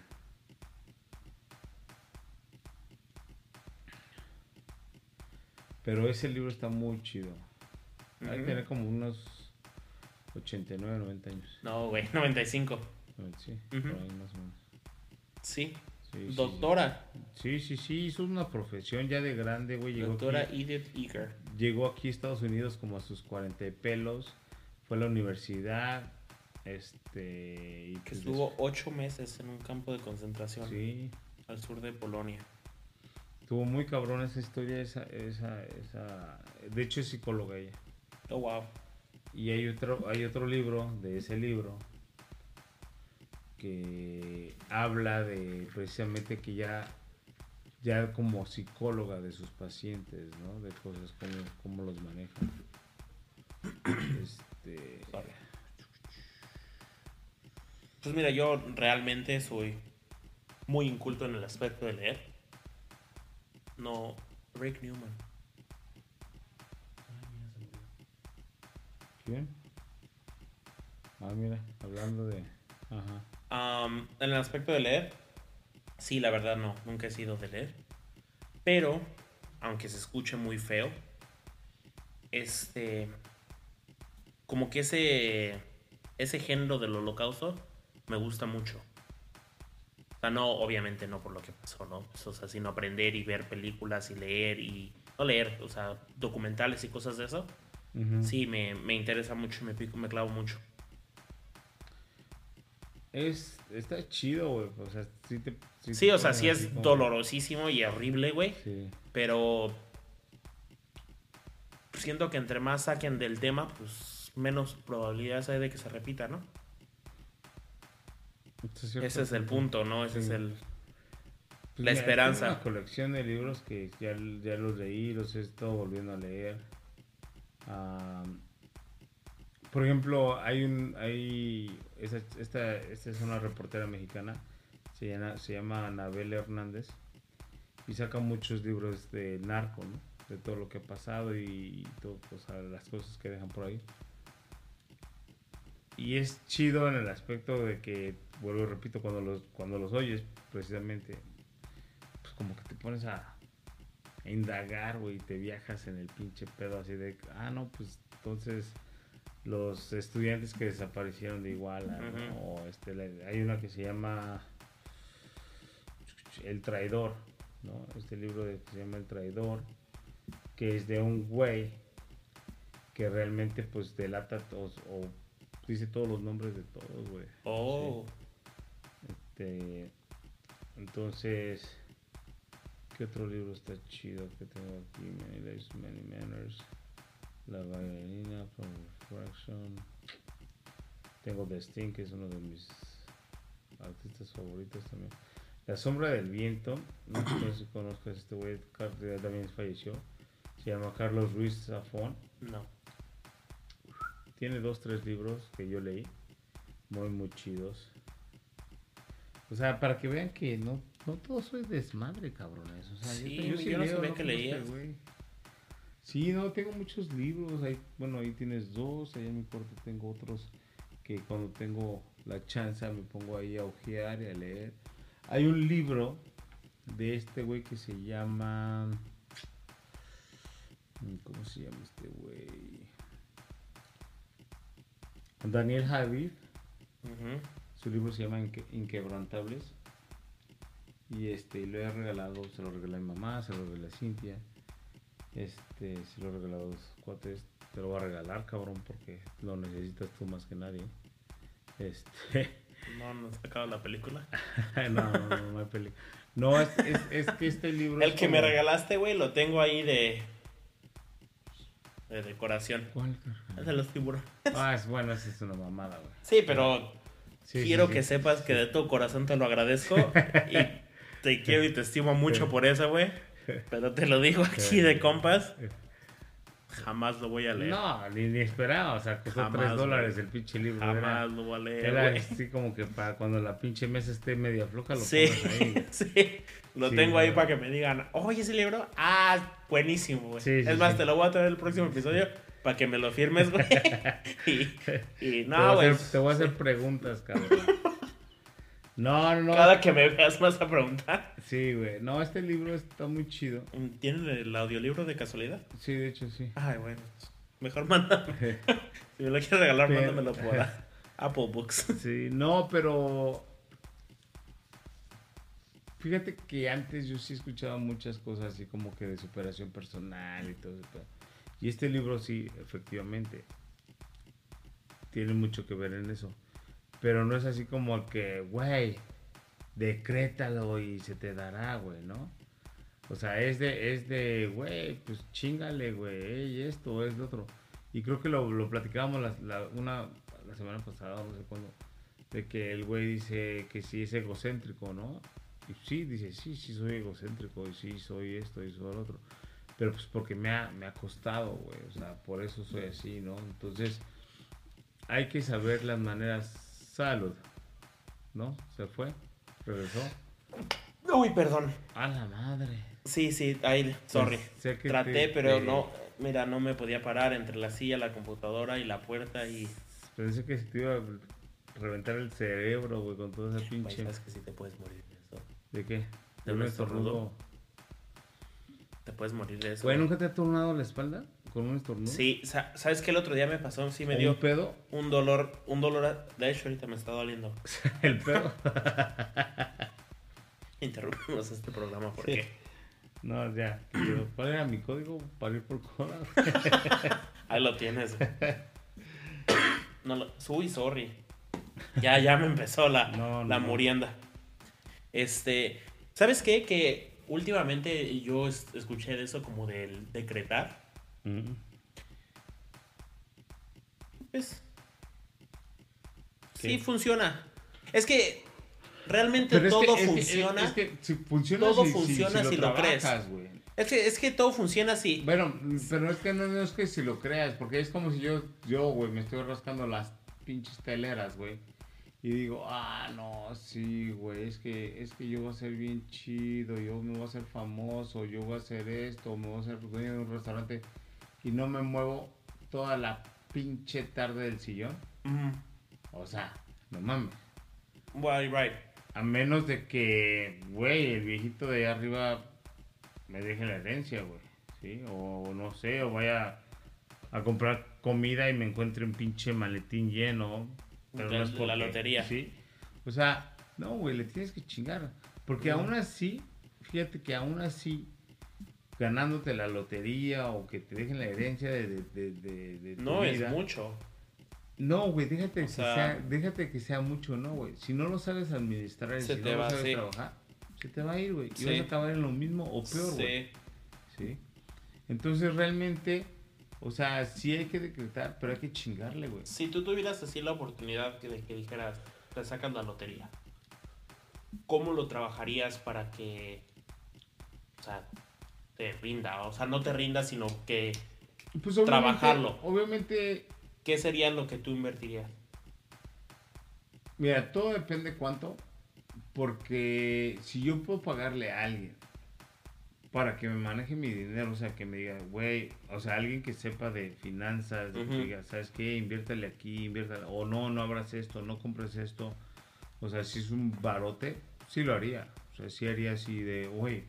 Pero ese libro está muy chido. Hay que tener como unos 89, 90 años. No, güey, [laughs] 95. Sí, Ujú. por ahí más o menos. Sí. Doctora. Sí, sí, sí, hizo una profesión ya de grande, güey. Llegó Doctora aquí- Edith Eager. llegó aquí a Estados Unidos como a sus 40 y pelos, fue a la universidad, este... Y Que pues estuvo ocho meses en un campo de concentración Sí, al sur de Polonia. estuvo muy cabrón esa historia, esa, esa, esa... De hecho es psicóloga ella. Oh, wow. Y hay otro, hay otro libro de ese libro que habla de precisamente que ya ya como psicóloga de sus pacientes, ¿no? De cosas como cómo los manejan. [clears throat] Este. Pues mira, yo realmente soy muy inculto en el aspecto de leer. No, Rick Newman. ¿Quién? Ah, mira, hablando de, ajá. En el aspecto de leer, sí, la verdad no, nunca he sido de leer. Pero, aunque se escuche muy feo, este, como que ese, ese género del holocausto me gusta mucho. O sea, no, obviamente no por lo que pasó, ¿no? Pues, o sea, sino aprender y ver películas y leer y, no leer, o sea, documentales y cosas de eso. Sí, me, me interesa mucho, me pico, me clavo mucho. Es, está chido, güey. O sea, sí te. Sí, o sea, sí es como- dolorosísimo y horrible, güey. Sí. Pero siento que entre más saquen del tema, pues menos probabilidades hay de que se repita, ¿no? Ese es el punto, ¿no? Ese es el... Pues La mira, esperanza. Tengo una colección de libros que ya, ya los leí, los he estado volviendo a leer. Por ejemplo, hay un. Hay, esta, esta, es una reportera mexicana, se llama, se llama Anabel Hernández, y saca muchos libros de narco, ¿no? De todo lo que ha pasado y todo, las cosas que dejan por ahí. Y es chido en el aspecto de que, vuelvo y repito, cuando los, cuando los oyes, precisamente, pues como que te pones a indagar, güey, te viajas en el pinche pedo así de, ah, no, pues entonces los estudiantes que desaparecieron de Iguala, o este, hay una que se llama El Traidor, ¿no? Este libro de, que se llama El Traidor, que es de un güey que realmente pues delata todos o dice todos los nombres de todos, güey. Oh, Este, entonces, ¿qué otro libro está chido que tengo aquí? Many Lives, Many Manners. La bailarina, From Refraction. Tengo The Sting, que es uno de mis artistas favoritos también. La sombra del viento, no sé si conozcas este güey, también falleció. Se llama Carlos Ruiz Zafón. no. Tiene dos, tres libros que yo leí. Muy, muy chidos. O sea, para que vean que no, no todo soy desmadre, cabrones. O sea, Sí, yo, yo no sabía que conozco a leías. Sí, no, tengo muchos libros. Ahí, bueno, ahí tienes dos. Ahí en mi cuarto tengo otros que cuando tengo la chance me pongo ahí a ojear y a leer. Hay un libro de este güey que se llama... ¿Cómo se llama este güey? Daniel Javid. Su libro se llama Inque- Inquebrantables. Y este, lo he regalado, se lo regalé a mi mamá, se lo regalé a Cintia. Este, se lo he regalado a dos cuates. Te lo voy a regalar, cabrón, porque lo necesitas tú más que nadie. Este, [laughs] No, no he sacado la película. [laughs] no, no, no, no hay peli. No, es, es, es que este libro. El es que me regalaste, güey, lo tengo ahí de... De decoración. ¿Cuál? Es de los tiburones. Ah, es bueno, esa es una mamada, güey. Sí, pero Sí, sí, quiero sí. que sepas que de todo corazón te lo agradezco [laughs] y te [laughs] quiero y te estimo mucho por eso, güey. [laughs] Pero te lo digo aquí de compas. [laughs] Jamás lo voy a leer. No, ni, ni esperaba, o sea, costó Jamás, 3 dólares el pinche libro. Jamás era- lo voy a leer, Era así como que para cuando la pinche mesa esté media floja lo Sí, ahí. sí. Lo Sí, tengo ahí para que me digan, oye, ese libro, ah, buenísimo, güey. Sí, sí, es más, te lo voy a traer el próximo episodio para que me lo firmes, güey. y, y no, güey. te voy a hacer preguntas, cabrón. No, no, no. Cada que me veas vas a preguntar. Sí, güey. No, este libro está muy chido. ¿Tienen el audiolibro de casualidad? Sí, de hecho, sí. Ay, bueno. Mejor mándame. [laughs] si me lo quieres regalar, Pero- mándamelo por Apple Books. [laughs] Sí, no, pero. Fíjate que antes yo sí escuchaba muchas cosas así como que de superación personal y todo eso. Y este libro sí, efectivamente, tiene mucho que ver en eso. Pero no es así como que, güey, decrétalo y se te dará, güey, ¿no? O sea, es de, es de, güey, pues chingale, güey, esto, es lo otro. Y creo que lo, lo platicábamos la, la- una, la semana pasada, no sé cuándo, de que el güey dice que sí es egocéntrico, ¿no? Y sí, dice, sí, sí soy egocéntrico, y sí soy esto y soy lo otro. Pero pues porque me ha, me ha costado, güey. O sea, por eso soy así, ¿no? Entonces, hay que saber las maneras. Salud. ¿No? Se fue. Regresó. Uy, perdón. A la madre. Sí, sí, ahí, sorry. Pues, Traté, te- pero te- no, mira, no me podía parar entre la silla, la computadora y la puerta y... Pensé que se te iba a reventar el cerebro, güey, con toda esa pinche. sabes que sí te puedes morir de eso. ¿De qué? De De un estornudo. Te puedes morir de eso. Güey, ¿nunca te ha tornado la espalda con un estornudo? Sí, sa- ¿sabes qué el otro día me pasó? Sí me ¿O dio un pedo? un dolor, un dolor, de hecho ahorita me está doliendo. [laughs] el pedo. [laughs] Interrumpimos este programa porque no, ya. ¿Cuál era mi código para ir por cola? [laughs] ahí lo tienes. No lo, uy, sorry. Ya, ya me empezó la, No, no, la murienda. Este, ¿sabes qué? Que últimamente yo es- escuché de eso como del decretar. Mm. Pues, ¿Qué? sí funciona. Es que realmente Pero es que- todo es que- funciona. Es que, si funciona Todo si- si- funciona si lo crees. trabajas, güey. Es que, es que todo funciona así. Bueno, pero es que no, no es que si lo creas, porque es como si yo, yo, güey, me estoy rascando las pinches teleras, güey. Y digo, ah, no, sí, güey, es que, es que yo voy a ser bien chido, yo me voy a hacer famoso, yo voy a hacer esto, me voy a hacer dueño de un restaurante y no me muevo toda la pinche tarde del sillón. O sea, no mames. Right, right. A menos de que, güey, el viejito de allá arriba me deje la herencia, güey. ¿Sí? O no sé, o vaya a comprar comida y me encuentre un pinche maletín lleno. Pero De no es la lotería. Sí. O sea, no, güey, le tienes que chingar. Porque aún así, fíjate que aún así, ganándote la lotería o que te dejen la herencia de, de, de, de- de tu No es mucho. no, güey, déjate, O que sea- sea, déjate que sea mucho, ¿no, güey? Si no lo sabes administrar si te no va, lo sabes sí. trabajar, se te va a ir, güey. Y Sí. vas a acabar en lo mismo o peor, güey. Sí. Sí. Entonces, realmente, o sea, sí hay que decretar, pero hay que chingarle, güey. Si tú tuvieras así la oportunidad que- de que dijeras, te sacas la lotería, ¿cómo lo trabajarías para que, o sea, te rinda? O sea, no te rinda, sino que, Pues obviamente, Trabajarlo. Obviamente, ¿qué sería lo que tú invertirías? mira, todo depende cuánto, porque si yo puedo pagarle a alguien para que me maneje mi dinero, o sea, que me diga, güey, o sea, alguien que sepa de finanzas, de que Ujú. diga, ¿sabes qué? Inviértale aquí, inviértale, o no, no abras esto, no compres esto. O sea, si es un barote, sí lo haría. O sea, sí haría así de, güey,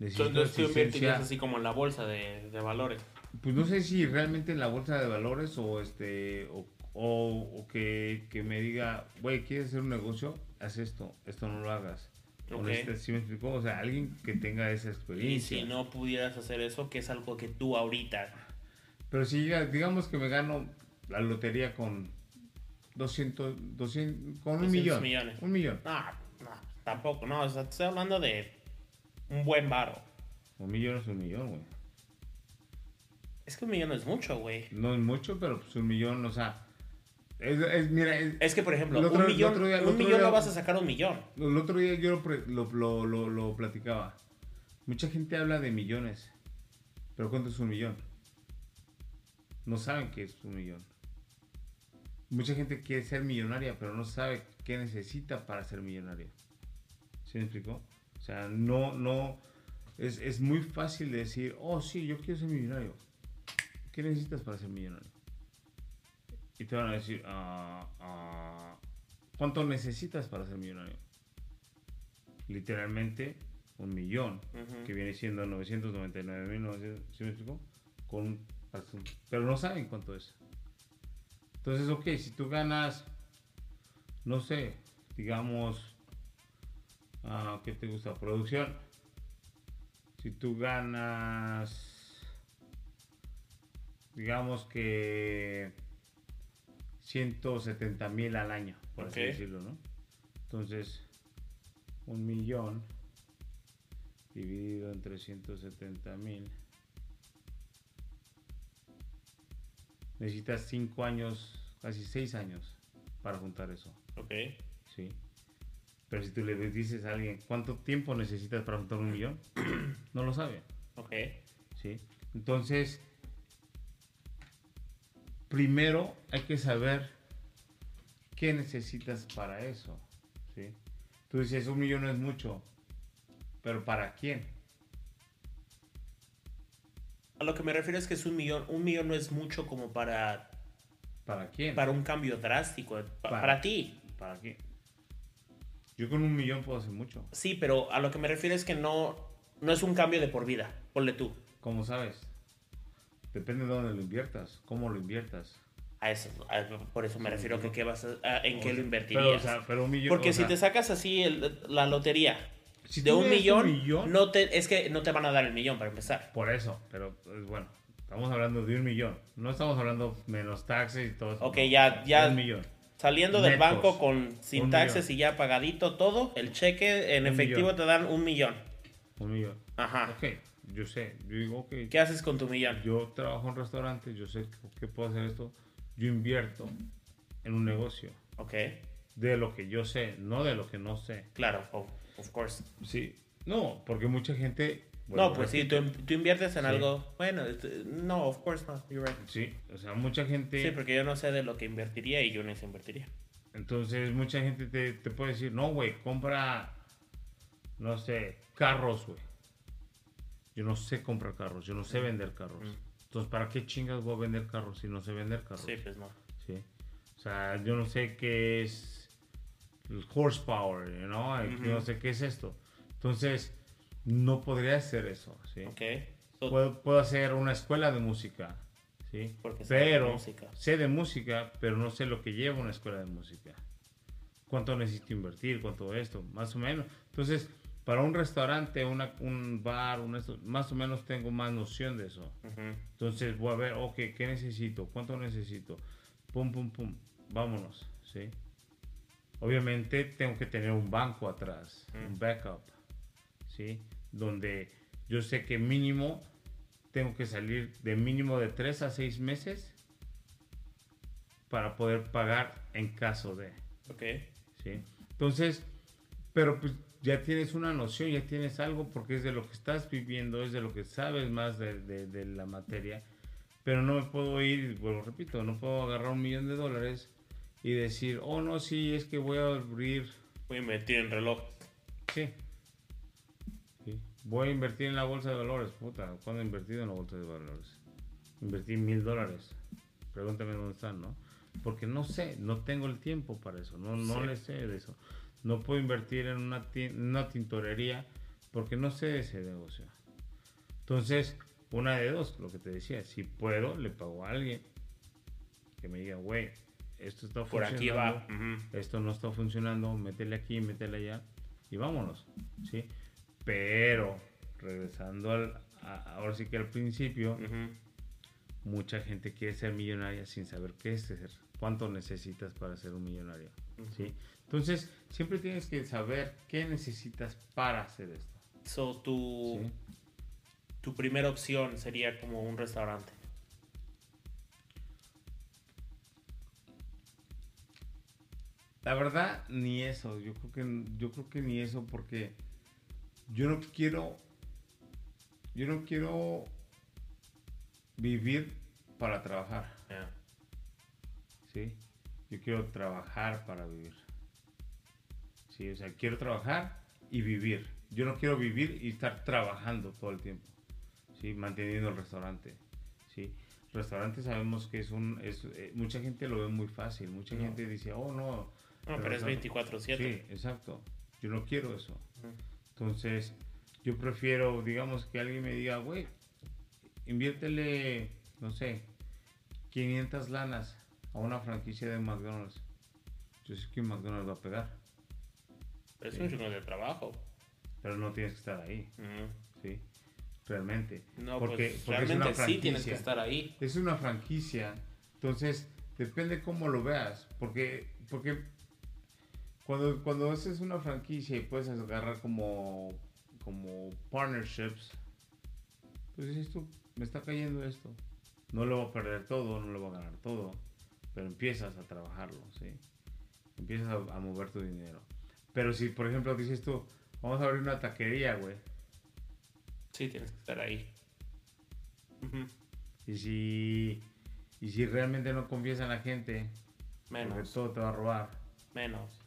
Entonces tú invertirías así como en la bolsa de, de valores. Pues no sé si realmente en la bolsa de valores o este o, o- o que, que me diga, güey, ¿quieres hacer un negocio? Haz esto, esto no lo hagas. O Ok. necesitas- ¿sí me explicó? O sea, alguien que tenga esa Y experiencia. si no pudieras hacer eso, que es algo que tú ahorita... Pero si digamos que me gano la lotería con 200, 200 con un 200 millón. millones. Un millón. No, no, tampoco, no, o sea, estoy hablando de un buen varo. Un millón es un millón, güey. Es que un millón es mucho, güey. No es mucho, pero pues un millón, o sea, es, es- mira, es- Es que, por ejemplo, otro- un millón, día- un millón día- no vas a sacar un millón. El otro día yo lo, lo, lo- lo- platicaba. Mucha gente habla de millones. Pero ¿cuánto es un millón? No saben qué es un millón. Mucha gente quiere ser millonaria, pero no sabe qué necesita para ser millonaria. ¿Sí me explicó? O sea, no, no. Es, es muy fácil de decir, oh, sí, yo quiero ser millonario. ¿Qué necesitas para ser millonario? Y te van a decir, ah, ah, ¿cuánto necesitas para ser millonario? Literalmente un millón, que viene siendo 999.900, ¿sí me explicó? Con, pero no saben cuánto es. Entonces, ok, si tú ganas, no sé, digamos, ah, ¿qué te gusta? Producción. Si tú ganas, digamos que 170 mil al año, por así decirlo, ¿no? Entonces, un millón dividido entre 170 mil. Necesitas 5 años, casi 6 años para juntar eso, Ok. ¿sí? Pero si tú le dices a alguien, ¿cuánto tiempo necesitas para juntar un millón? [clears throat] No lo sabe. Ok. ¿sí? Entonces, primero hay que saber qué necesitas para eso, ¿sí? Tú dices, un millón no es mucho, pero ¿para quién? A lo que me refiero es que es un millón. Un millón no es mucho como para, ¿Para quién? para un cambio drástico. pa- Para- para ti. ¿Para quién? Yo con un millón puedo hacer mucho. Sí, pero a lo que me refiero es que no, no es un cambio de por vida. Ponle tú. ¿Cómo sabes? Depende de dónde lo inviertas, cómo lo inviertas. A eso, a- por eso me refiero que qué vas a- a- en qué lo Pero, invertirías. o sea, pero un millón. Porque o si sea, te sacas así el- la lotería si de un millón, millón, no te, es que no te van a dar el millón para empezar. Por eso, pero bueno, estamos hablando de un millón. No estamos hablando menos taxes y todo eso. Ok, no. ya- ya- Un millón. Saliendo del banco con sin taxes millón. y ya pagadito todo, el cheque en Un efectivo millón. te dan un millón. Un millón. Ajá. Ok, yo sé. Yo digo, ok. ¿Qué haces con tu millón? Yo trabajo en restaurantes, yo sé que puedo hacer esto. Yo invierto en un negocio Ok, de lo que yo sé, no de lo que no sé. claro, of course. Sí. No, porque mucha gente. No, pues sí, tú, tú inviertes en Sí. algo. Bueno, este, no, of course not, you're right. Sí, o sea, mucha gente. Sí, porque yo no sé de lo que invertiría y yo no sé invertiría. Entonces, mucha gente te, te puede decir, no, güey, compra, no sé, carros, güey. Yo no sé comprar carros, yo no sé vender carros. Entonces, ¿para qué chingas voy a vender carros si no sé vender carros? Sí, pues no. ¿sí? O sea, yo no sé qué es el horsepower, you know? Yo no sé qué es esto. Entonces, no podría hacer eso, ¿sí? Ok. So, Puedo, puedo hacer una escuela de música, ¿sí? Porque sabes de pero música. sé de música, pero no sé lo que lleva una escuela de música. ¿Cuánto necesito invertir? ¿Cuánto esto? Más o menos. Entonces, para un restaurante, una- un bar, un esto, más o menos tengo más noción de eso. Entonces voy a ver, ok, ¿qué necesito? ¿Cuánto necesito? Pum, pum, pum. Vámonos, ¿sí? Obviamente tengo que tener un banco atrás, un backup, ¿sí? Donde yo sé que mínimo tengo que salir de mínimo de 3 a 6 meses para poder pagar en caso de, Ok. ¿sí? Entonces, pero pues ya tienes una noción, ya tienes algo porque es de lo que estás viviendo, es de lo que sabes más de, de- de la materia, pero no me puedo ir, bueno, repito, no puedo agarrar un millón de dólares y decir, oh no, sí, es que voy a abrir, Voy a invertir en reloj. sí, Sí. Voy a invertir en la bolsa de valores, puta, ¿cuándo he invertido en la bolsa de valores? Invertí mil dólares, pregúntame dónde están, ¿no? Porque no sé, no tengo el tiempo para eso, no, no Sí. le sé de eso. No puedo invertir en una, tintorería porque no sé de ese negocio. Entonces, una de dos, lo que te decía, si puedo, le pago a alguien que me diga, güey, esto está Por aquí funcionando, va. ujú. esto no está funcionando, métele aquí, métele allá y vámonos, ¿sí? Pero, regresando al, a- ahora sí que al principio, mucha gente quiere ser millonaria sin saber qué es ser, cuánto necesitas para ser un millonario, ¿sí? Entonces, siempre tienes que saber qué necesitas para hacer esto, So, tu, ¿sí? tu primera opción sería como un restaurante. La verdad, ni eso. Yo creo que yo creo que ni eso porque yo no quiero yo no quiero vivir para trabajar, Yeah. ¿sí? Yo quiero trabajar para vivir. Sí, o sea, quiero trabajar y vivir. Yo no quiero vivir y estar trabajando todo el tiempo. Sí, manteniendo el restaurante. Sí. Restaurante sabemos que es un es, eh, mucha gente lo ve muy fácil, mucha No. gente dice, "Oh, no, No, pero es restaurante- 24-7. Sí, exacto. Yo no quiero eso. Entonces, yo prefiero, digamos, que alguien me diga, güey, inviértele, no sé, 500 lanas a una franquicia de McDonald's. Yo sé que McDonald's va a pegar, Es Sí. un chingo de trabajo. pero no tienes que estar ahí. ¿sí? Realmente. No, porque, pues porque es realmente una sí tienes que estar ahí. Es una franquicia, entonces depende cómo lo veas, porque, porque cuando, cuando haces una franquicia y puedes agarrar como, como partnerships, pues dices tú, me está cayendo esto, no lo voy a perder todo, no lo voy a ganar todo, pero empiezas a trabajarlo, ¿sí? Empiezas a, a mover tu dinero. Pero si, por ejemplo, dices tú, vamos a abrir una taquería, güey. Sí, tienes que estar ahí. Y si, y si realmente no confías en la gente, porque Menos, todo te va a robar. menos.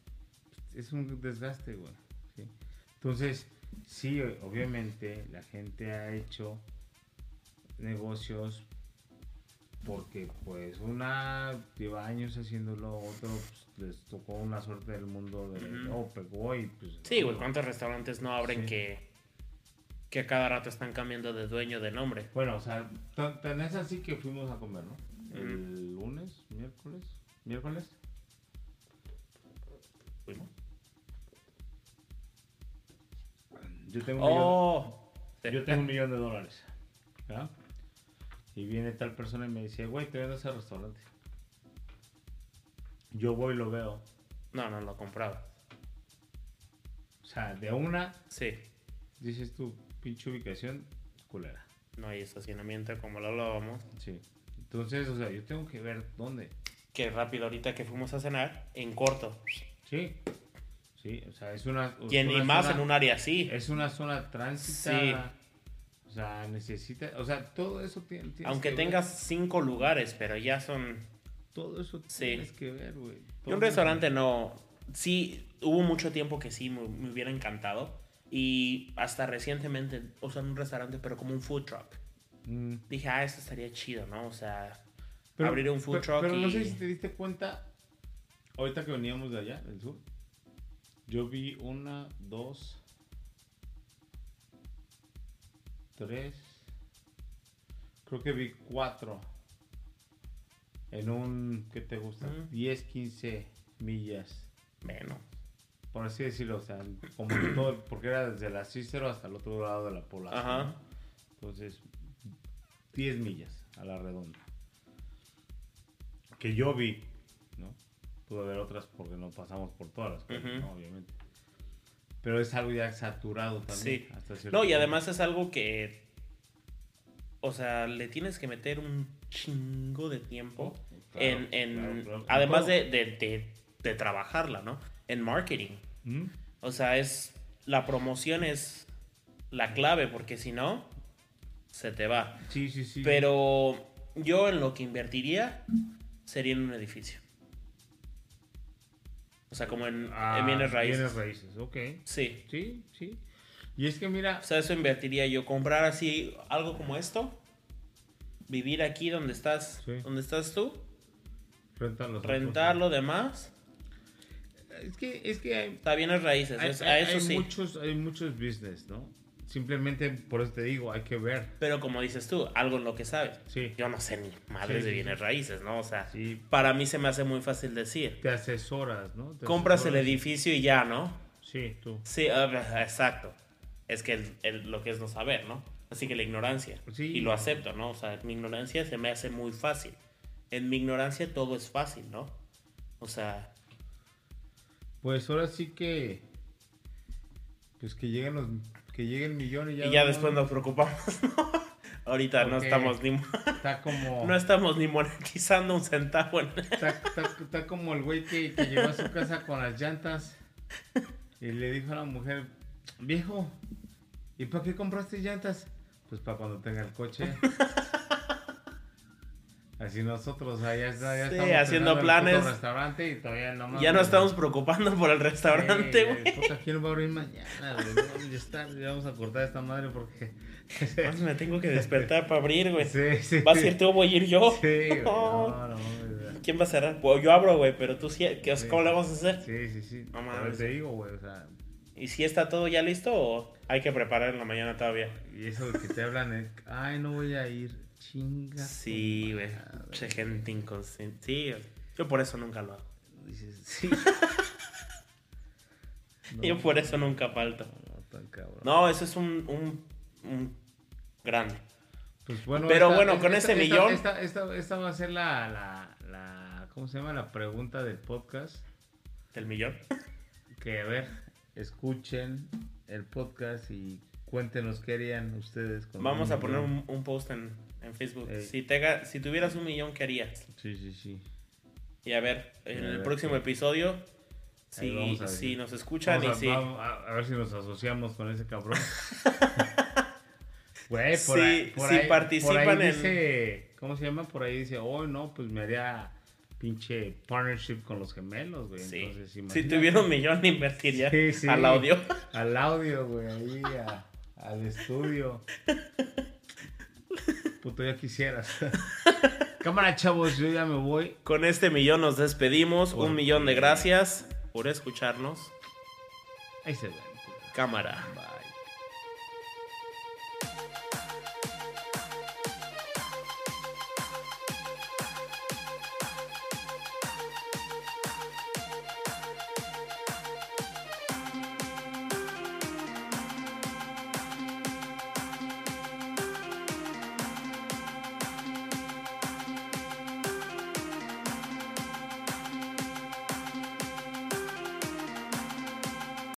Es un desgaste, güey. ¿sí? Entonces, sí, obviamente la gente ha hecho negocios porque pues una lleva años haciéndolo, otro pues, les tocó una suerte del mundo de, oh, pegó y pues... Sí, güey, ¿cuántos restaurantes no abren Sí. que, que cada rato están cambiando de dueño de nombre? Bueno, o sea, tan, tan es así que fuimos a comer, ¿no? El lunes, miércoles, miércoles. Yo tengo un millón- Oh. Yo tengo un millón de dólares. ¿verdad? Y viene tal persona y me dice, güey, te vendo ese restaurante. Yo voy y lo veo. No, no lo compraba. O sea, de una, Sí, dices tú, pinche ubicación, culera. no hay estacionamiento como lo hablábamos. Sí. Entonces, o sea, yo tengo que ver dónde. Que rápido ahorita que fuimos a cenar, en corto. Sí. Sí, o sea, es una... Y, en- una y más zona- en un área así. Es una zona transitada. O sea, necesita... O sea, todo eso tiene... Aunque que ver. tengas cinco lugares, pero ya son... Todo eso Sí. tienes que ver, güey. Un restaurante no... Sí, hubo mucho tiempo que sí me, me hubiera encantado. Y hasta recientemente, o sea, en un restaurante, pero como un food truck. Mm. Dije, ah, eso estaría chido, ¿no? O sea, Pero- abrir un food pero- truck Pero y... no sé si te diste cuenta, ahorita que veníamos de allá, del sur, yo vi una, dos, tres, creo que vi cuatro en un, ¿qué te gusta? Ujú. 10, 15 millas, Bueno, por así decirlo, o sea, como todo, porque era desde la Cícero hasta el otro lado de la población. Ajá. ¿no? Entonces, 10 millas a la redonda. Que yo vi. Pude ver otras porque no pasamos por todas las cosas, obviamente. Pero es algo ya saturado también. Sí. hasta No, y además es algo que. O sea, le tienes que meter un chingo de tiempo Claro, en. en- claro, claro. Además de, de, de- de trabajarla, ¿no? En marketing. ¿Mm? O sea, es. La promoción es la clave, porque si no, se te va. Sí, sí, sí. Pero yo en lo que invertiría sería en un edificio. O sea, como en, Ah, en bienes raíces. Bienes raíces, ok. Sí. Sí, sí. Y es que mira, O sea, eso invertiría yo. Comprar así algo como esto. Vivir aquí donde estás, Sí. donde estás tú. rentar los Rentar lo demás. Es que, es que hay, Está bienes raíces. hay, es- hay- a eso hay sí. muchos, hay muchos business, ¿no? Simplemente por eso te digo, hay que ver. Pero como dices tú, algo en lo que sabes. Sí. Yo no sé ni madres Sí, de bienes raíces, ¿no? O sea, Sí. para mí se me hace muy fácil decir. Te asesoras, ¿no? Te Compras el edificio y ya, ¿no? Sí, tú. Sí, ah, exacto. Es que el- el- lo que es no saber, ¿no? Así que la ignorancia. Sí. Y lo acepto, ¿no? O sea, mi ignorancia se me hace muy fácil. En mi ignorancia todo es fácil, ¿no? O sea, Pues ahora sí que. Pues que lleguen los. Que llegue el millón y ya. y ya no- después nos preocupamos, [laughs] ¿no? Ahorita no estamos ni Está como. [laughs] no estamos ni monetizando un centavo. en- Está, está- está como el güey que, que llegó a su casa con las llantas. Y le dijo a la mujer: Viejo, ¿y para qué compraste llantas? Pues para cuando tenga el coche. [laughs] Así nosotros, ya, está- ya Sí, estamos haciendo planes. restaurante y todavía. Ya no estamos preocupando por el restaurante, Sí, güey. puta, ¿Quién va a abrir mañana, güey? Ya ya vamos a cortar esta madre porque. [laughs] Más me tengo que despertar para abrir, güey. Sí, sí. ¿Vas a ir tú o voy a ir yo? Sí, güey. [laughs] No. No, ¿Quién va a cerrar? Pues yo abro, güey, pero tú sí. ¿qué- Sí. ¿Cómo le vamos a hacer? Sí, sí, sí. No mames. te digo, güey, o sea, ¿Y si está todo ya listo o hay que preparar en la mañana todavía? y eso de que te hablan es, ay, no voy a ir, chinga. Sí, güey. Che, gente inconsciente. Sí, yo por eso nunca lo hago. Dices, [laughs] sí. [laughs] Yo por eso nunca falto. No, tan cabrón. No, eso es un, un, un grande. Pues bueno, Pero bueno, con ese millón- Esta, esta, esta va a ser la, la, la, ¿cómo se llama? La pregunta del podcast. Del millón. Que a ver, escuchen el podcast y cuéntenos qué harían ustedes. con Vamos a poner un post en, en Facebook. Ey. Si, te, si tuvieras un millón, ¿qué harías? Sí, sí, sí. Y a ver, en A el ver, próximo ¿qué? episodio Si, a si nos escuchan Vamos a, y si... vamos a- a ver si nos asociamos con ese cabrón. [laughs] Güey, por Sí, ahí, por si ahí- participan por ahí en- dice, ¿cómo se llama? Por ahí dice, oh, no, pues me haría pinche partnership con los gemelos, güey. Sí. Entonces, si tuviera un millón, invertiría Sí, sí. al audio. Al audio, güey, ahí, a- al estudio. [laughs] Puto, ya quisieras. [laughs] Cámara, chavos, yo ya me voy. Con este millón nos despedimos. Un millón de gracias por escucharnos. Ahí se ven. Cámara. Bye.